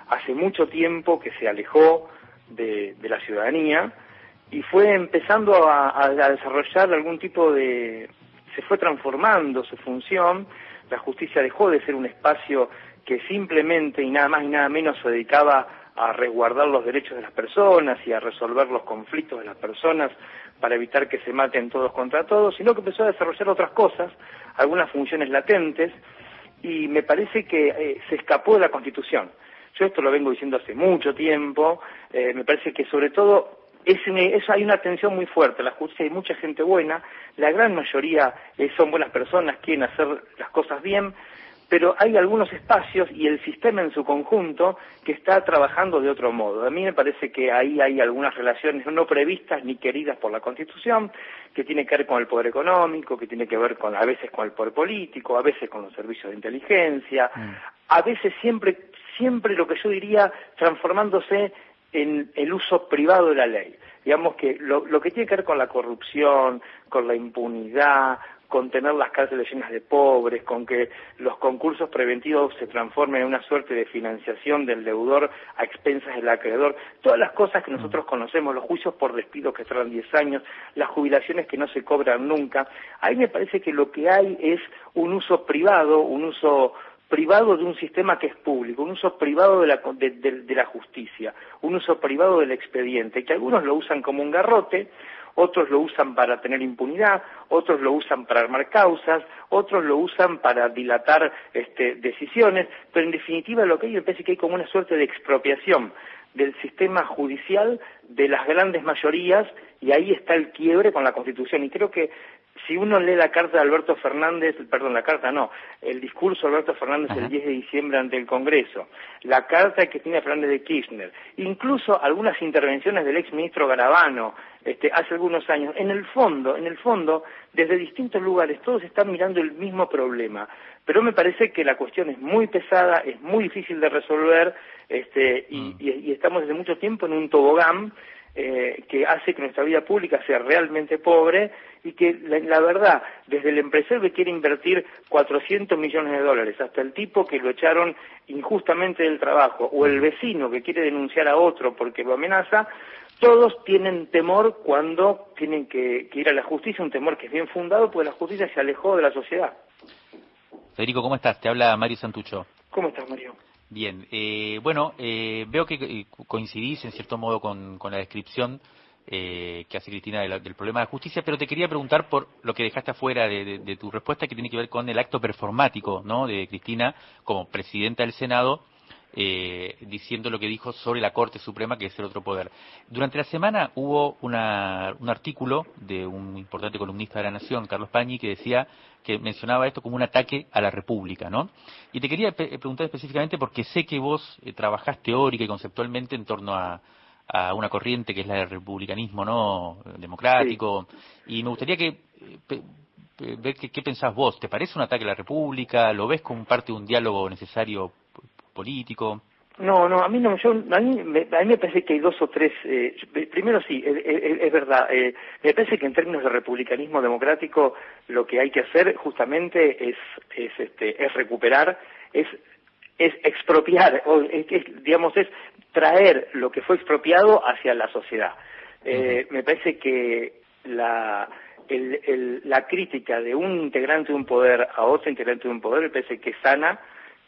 R: hace mucho tiempo que se alejó de la ciudadanía y fue empezando a, desarrollar algún tipo de... se fue transformando su función, la justicia dejó de ser un espacio que simplemente y nada más y nada menos se dedicaba a resguardar los derechos de las personas y a resolver los conflictos de las personas para evitar que se maten todos contra todos, sino que empezó a desarrollar otras cosas, algunas funciones latentes, y me parece que eh, se escapó de la Constitución. Yo esto lo vengo diciendo hace mucho tiempo, eh, me parece que sobre todo es un- es- hay una tensión muy fuerte, la justicia hay mucha gente buena, la gran mayoría eh, son buenas personas, quieren hacer las cosas bien, pero hay algunos espacios y el sistema en su conjunto que está trabajando de otro modo. A mí me parece que ahí hay algunas relaciones no previstas ni queridas por la Constitución, que tiene que ver con el poder económico, que tiene que ver con a veces con el poder político, a veces con los servicios de inteligencia, a veces siempre siempre lo que yo diría transformándose en el uso privado de la ley. Digamos que lo, lo que tiene que ver con la corrupción, con la impunidad, con tener las cárceles llenas de pobres, con que los concursos preventivos se transformen en una suerte de financiación del deudor a expensas del acreedor, todas las cosas que nosotros conocemos, los juicios por despido que tardan 10 años, las jubilaciones que no se cobran nunca, ahí me parece que lo que hay es un uso privado, un uso privado de un sistema que es público, un uso privado de la, de, de- la justicia, un uso privado del expediente, que algunos lo usan como un garrote, otros lo usan para tener impunidad, otros lo usan para armar causas, otros lo usan para dilatar este, decisiones, pero en definitiva lo que hay me parece que hay como una suerte de expropiación del sistema judicial de las grandes mayorías y ahí está el quiebre con la Constitución. Y creo que si uno lee la carta de Alberto Fernández, perdón, la carta no, el discurso de Alberto Fernández el 10 de diciembre ante el Congreso, la carta de Cristina Fernández de Kirchner, incluso algunas intervenciones del ex ministro Garabano este, hace algunos años, en el fondo, en el fondo, desde distintos lugares, todos están mirando el mismo problema. Pero me parece que la cuestión es muy pesada, es muy difícil de resolver, este, y, y- y estamos desde mucho tiempo en un tobogán eh, que hace que nuestra vida pública sea realmente pobre y que la, la verdad, desde el empresario que quiere invertir 400 millones de dólares hasta el tipo que lo echaron injustamente del trabajo o el vecino que quiere denunciar a otro porque lo amenaza, todos tienen temor cuando tienen que, que ir a la justicia, un temor que es bien fundado porque la justicia se alejó de la sociedad.
D: Federico, ¿cómo estás? Te habla Mario Santucho.
R: ¿Cómo estás, Mario?
D: Bien, eh, bueno, eh, veo que eh, coincidís en cierto modo con, la descripción eh, que hace Cristina de del problema de justicia, pero te quería preguntar por lo que dejaste afuera de, de- de tu respuesta, que tiene que ver con el acto performático ¿no? de Cristina como presidenta del Senado, eh, diciendo lo que dijo sobre la Corte Suprema, que es el otro poder. Durante la semana hubo una- un artículo de un importante columnista de la Nación, Carlos Pañi, que decía que mencionaba esto como un ataque a la República, ¿no? Y te quería pe- preguntar específicamente porque sé que vos eh, trabajás teórica y conceptualmente en torno a, a una corriente que es la del republicanismo, ¿no? Democrático. Y me gustaría que eh, ver qué, qué pensás vos. ¿Te parece un ataque a la República? ¿Lo ves como parte de un diálogo necesario político?
R: No, no, a mí no, yo, a mí, me, a mí me parece que hay dos o tres, eh, yo- primero sí, es, es- es verdad, eh, me parece que en términos de republicanismo democrático lo que hay que hacer justamente es, es, este, es recuperar, es, es expropiar, o es, es, digamos, es traer lo que fue expropiado hacia la sociedad. Eh, Me parece que la, el- el- la crítica de un integrante de un poder a otro integrante de un poder me parece que es sana,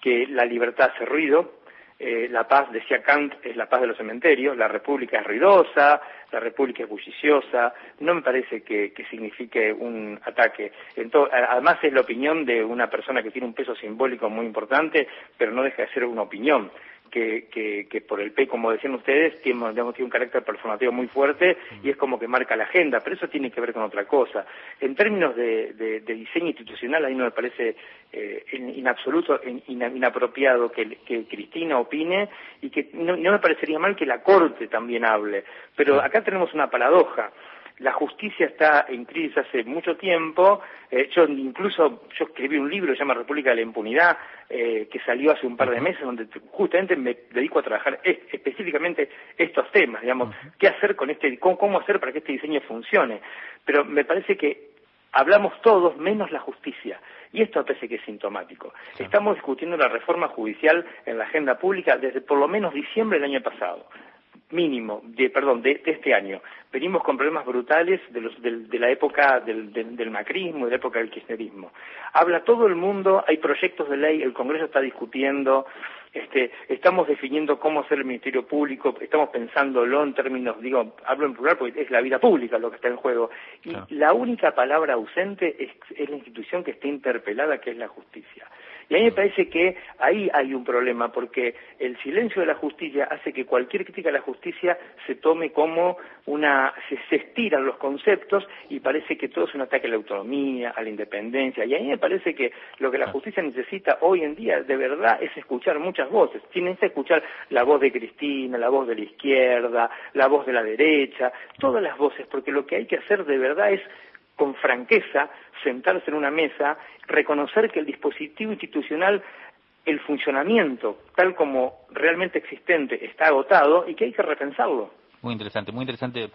R: que la libertad hace ruido, eh, la paz, decía Kant, es la paz de los cementerios, la república es ruidosa, la república es bulliciosa, no me parece que, que signifique un ataque. Ento- a- además es la opinión de una persona que tiene un peso simbólico muy importante, pero no deja de ser una opinión. Que, que, que por el P, como decían ustedes, tiene, digamos, tiene un carácter performativo muy fuerte y es como que marca la agenda, pero eso tiene que ver con otra cosa. En términos de, de- de diseño institucional, a mí no me parece eh, en, en absoluto in- ina- inapropiado que, que Cristina opine y que no, no me parecería mal que la Corte también hable. Pero acá tenemos una paradoja. La justicia está en crisis hace mucho tiempo. Eh, yo incluso yo escribí un libro que se llama República de la Impunidad eh, que salió hace un par de meses donde justamente me dedico a trabajar es- específicamente estos temas, digamos, qué hacer con este, cómo, cómo hacer para que este diseño funcione. Pero me parece que hablamos todos menos la justicia. Y esto parece que es sintomático. Estamos discutiendo la reforma judicial en la agenda pública desde por lo menos diciembre del año pasado mínimo, de, perdón, de, de este año. Venimos con problemas brutales de, los, del- de la época del, del- del macrismo, de la época del kirchnerismo. Habla todo el mundo, hay proyectos de ley, el Congreso está discutiendo, este, estamos definiendo cómo hacer el Ministerio Público, estamos pensándolo en términos, digo, hablo en plural porque es la vida pública lo que está en juego. Y la única palabra ausente es, es la institución que está interpelada, que es la justicia. Y a mí me parece que ahí hay un problema, porque el silencio de la justicia hace que cualquier crítica a la justicia se tome como una... se, se estiran los conceptos y parece que todo es un ataque a la autonomía, a la independencia. Y a mí me parece que lo que la justicia necesita hoy en día, de verdad, es escuchar muchas voces. Tienen que escuchar la voz de Cristina, la voz de la izquierda, la voz de la derecha, todas las voces, porque lo que hay que hacer de verdad es con franqueza, sentarse en una mesa, reconocer que el dispositivo institucional, el funcionamiento tal como realmente existente está agotado y que hay que repensarlo.
D: Muy interesante, muy interesante,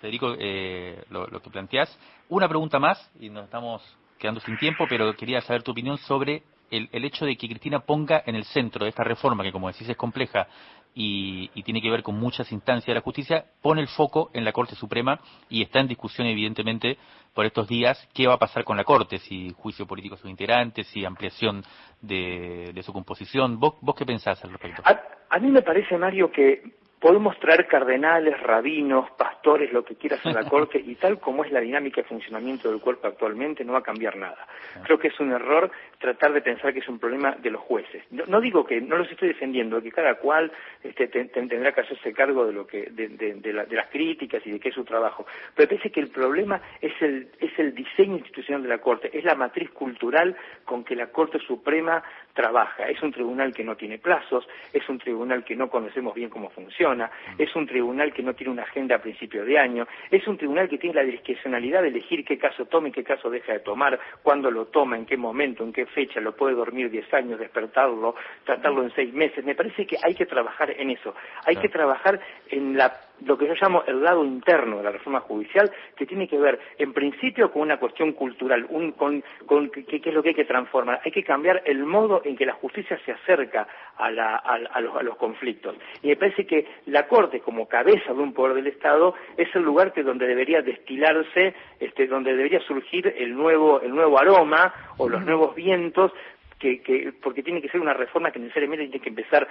D: Federico, eh, lo, lo que planteás. Una pregunta más, y nos estamos quedando sin tiempo, pero quería saber tu opinión sobre el, el hecho de que Cristina ponga en el centro de esta reforma, que como decís es compleja y, y tiene que ver con muchas instancias de la justicia, pone el foco en la Corte Suprema y está en discusión, evidentemente, por estos días, qué va a pasar con la Corte, si juicio político a sus integrantes, si ampliación de, de su composición. ¿Vos, ¿Vos qué pensás al respecto?
R: A, a mí me parece, Mario, que podemos traer cardenales, rabinos, pastores, lo que quieras en la Corte, y tal como es la dinámica de funcionamiento del cuerpo actualmente, no va a cambiar nada. Creo que es un error tratar de pensar que es un problema de los jueces. No, no digo que, no los estoy defendiendo, que cada cual este, te- te- tendrá que hacerse cargo de, lo que, de, de- de la- de las críticas y de qué es su trabajo. Pero parece que el problema es el, es el diseño institucional de la Corte, es la matriz cultural con que la Corte Suprema trabaja. Es un tribunal que no tiene plazos, es un tribunal que no conocemos bien cómo funciona, es un tribunal que no tiene una agenda a principio de año, es un tribunal que tiene la discrecionalidad de elegir qué caso toma y qué caso deja de tomar, cuándo lo toma, en qué momento, en qué fecha, lo puede dormir 10 años, despertarlo, tratarlo en 6 meses. Me parece que hay que trabajar en eso. Hay que trabajar en la, lo que yo llamo el lado interno de la reforma judicial, que tiene que ver, en principio, con una cuestión cultural, un, con, con qué, es lo que hay que transformar. Hay que cambiar el modo en que la justicia se acerca a, la- a- a los, a los conflictos. Y me parece que la Corte, como cabeza de un poder del Estado, es el lugar que donde debería destilarse, este, donde debería surgir el nuevo, el nuevo aroma o los nuevos vientos que, que- porque tiene que ser una reforma que necesariamente tiene que empezar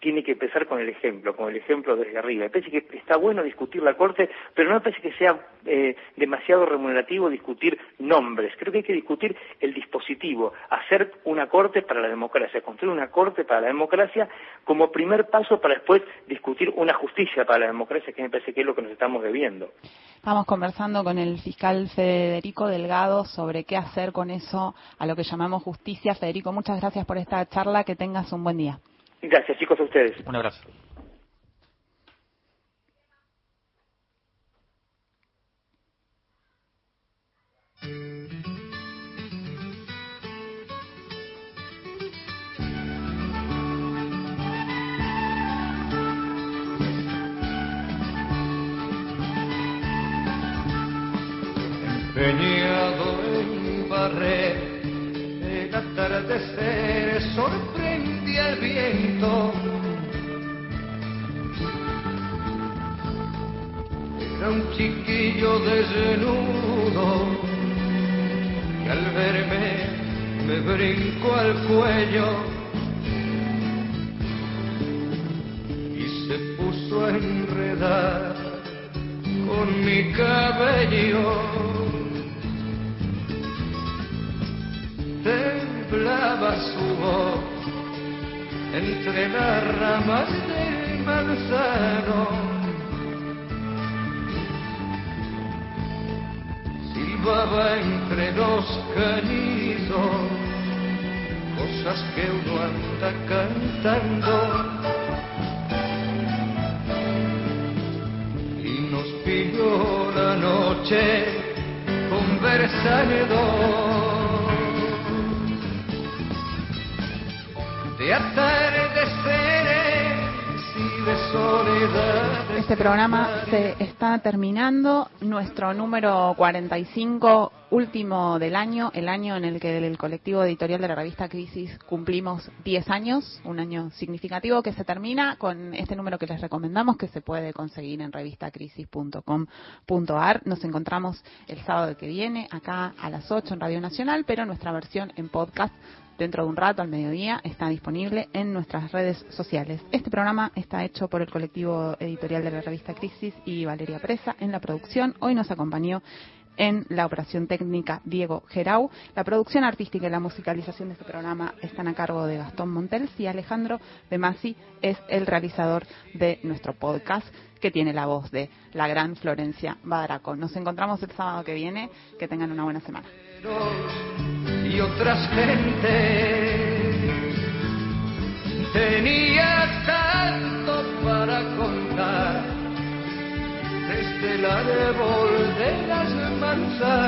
R: tiene que empezar con el ejemplo, con el ejemplo desde arriba. Me parece que está bueno discutir la Corte, pero no me parece que sea eh, demasiado remunerativo discutir nombres. Creo que hay que discutir el dispositivo, hacer una Corte para la democracia, construir una Corte para la democracia como primer paso para después discutir una justicia para la democracia, que me parece que es lo que nos estamos debiendo.
C: Estamos conversando con el fiscal Federico Delgado sobre qué hacer con eso a lo que llamamos justicia. Federico, muchas gracias por esta charla. Que tengas un buen día.
R: Gracias, chicos, a ustedes.
D: Un abrazo.
S: empeñado en barrer el atardecer al viento. Era un chiquillo desnudo que al verme me brincó al cuello y se puso a enredar con mi cabello entre las ramas del manzano. Silbaba entre los cañizos cosas que uno anda cantando. Y nos pilló la noche conversando. de atardeceres
C: Este programa se está terminando, nuestro número 45, último del año, el año en el que el colectivo editorial de la revista Crisis cumplimos 10 años, un año significativo que se termina con este número que les recomendamos que se puede conseguir en revistacrisis.com.ar. Nos encontramos el sábado que viene acá a las 8 en Radio Nacional, pero nuestra versión en podcast dentro de un rato, al mediodía, está disponible en nuestras redes sociales. Este programa está hecho por el colectivo editorial de la revista Crisis y Valeria Presa en la producción. Hoy nos acompañó en la operación técnica Diego Gerau. La producción artística y la musicalización de este programa están a cargo de Gastón Montels y Alejandro de Masi es el realizador de nuestro podcast que tiene la voz de la gran Florencia Badaraco. Nos encontramos el sábado que viene. Que tengan una buena semana.
S: Y otras gentes. Tenía tanto para contar desde el árbol de las manzanas.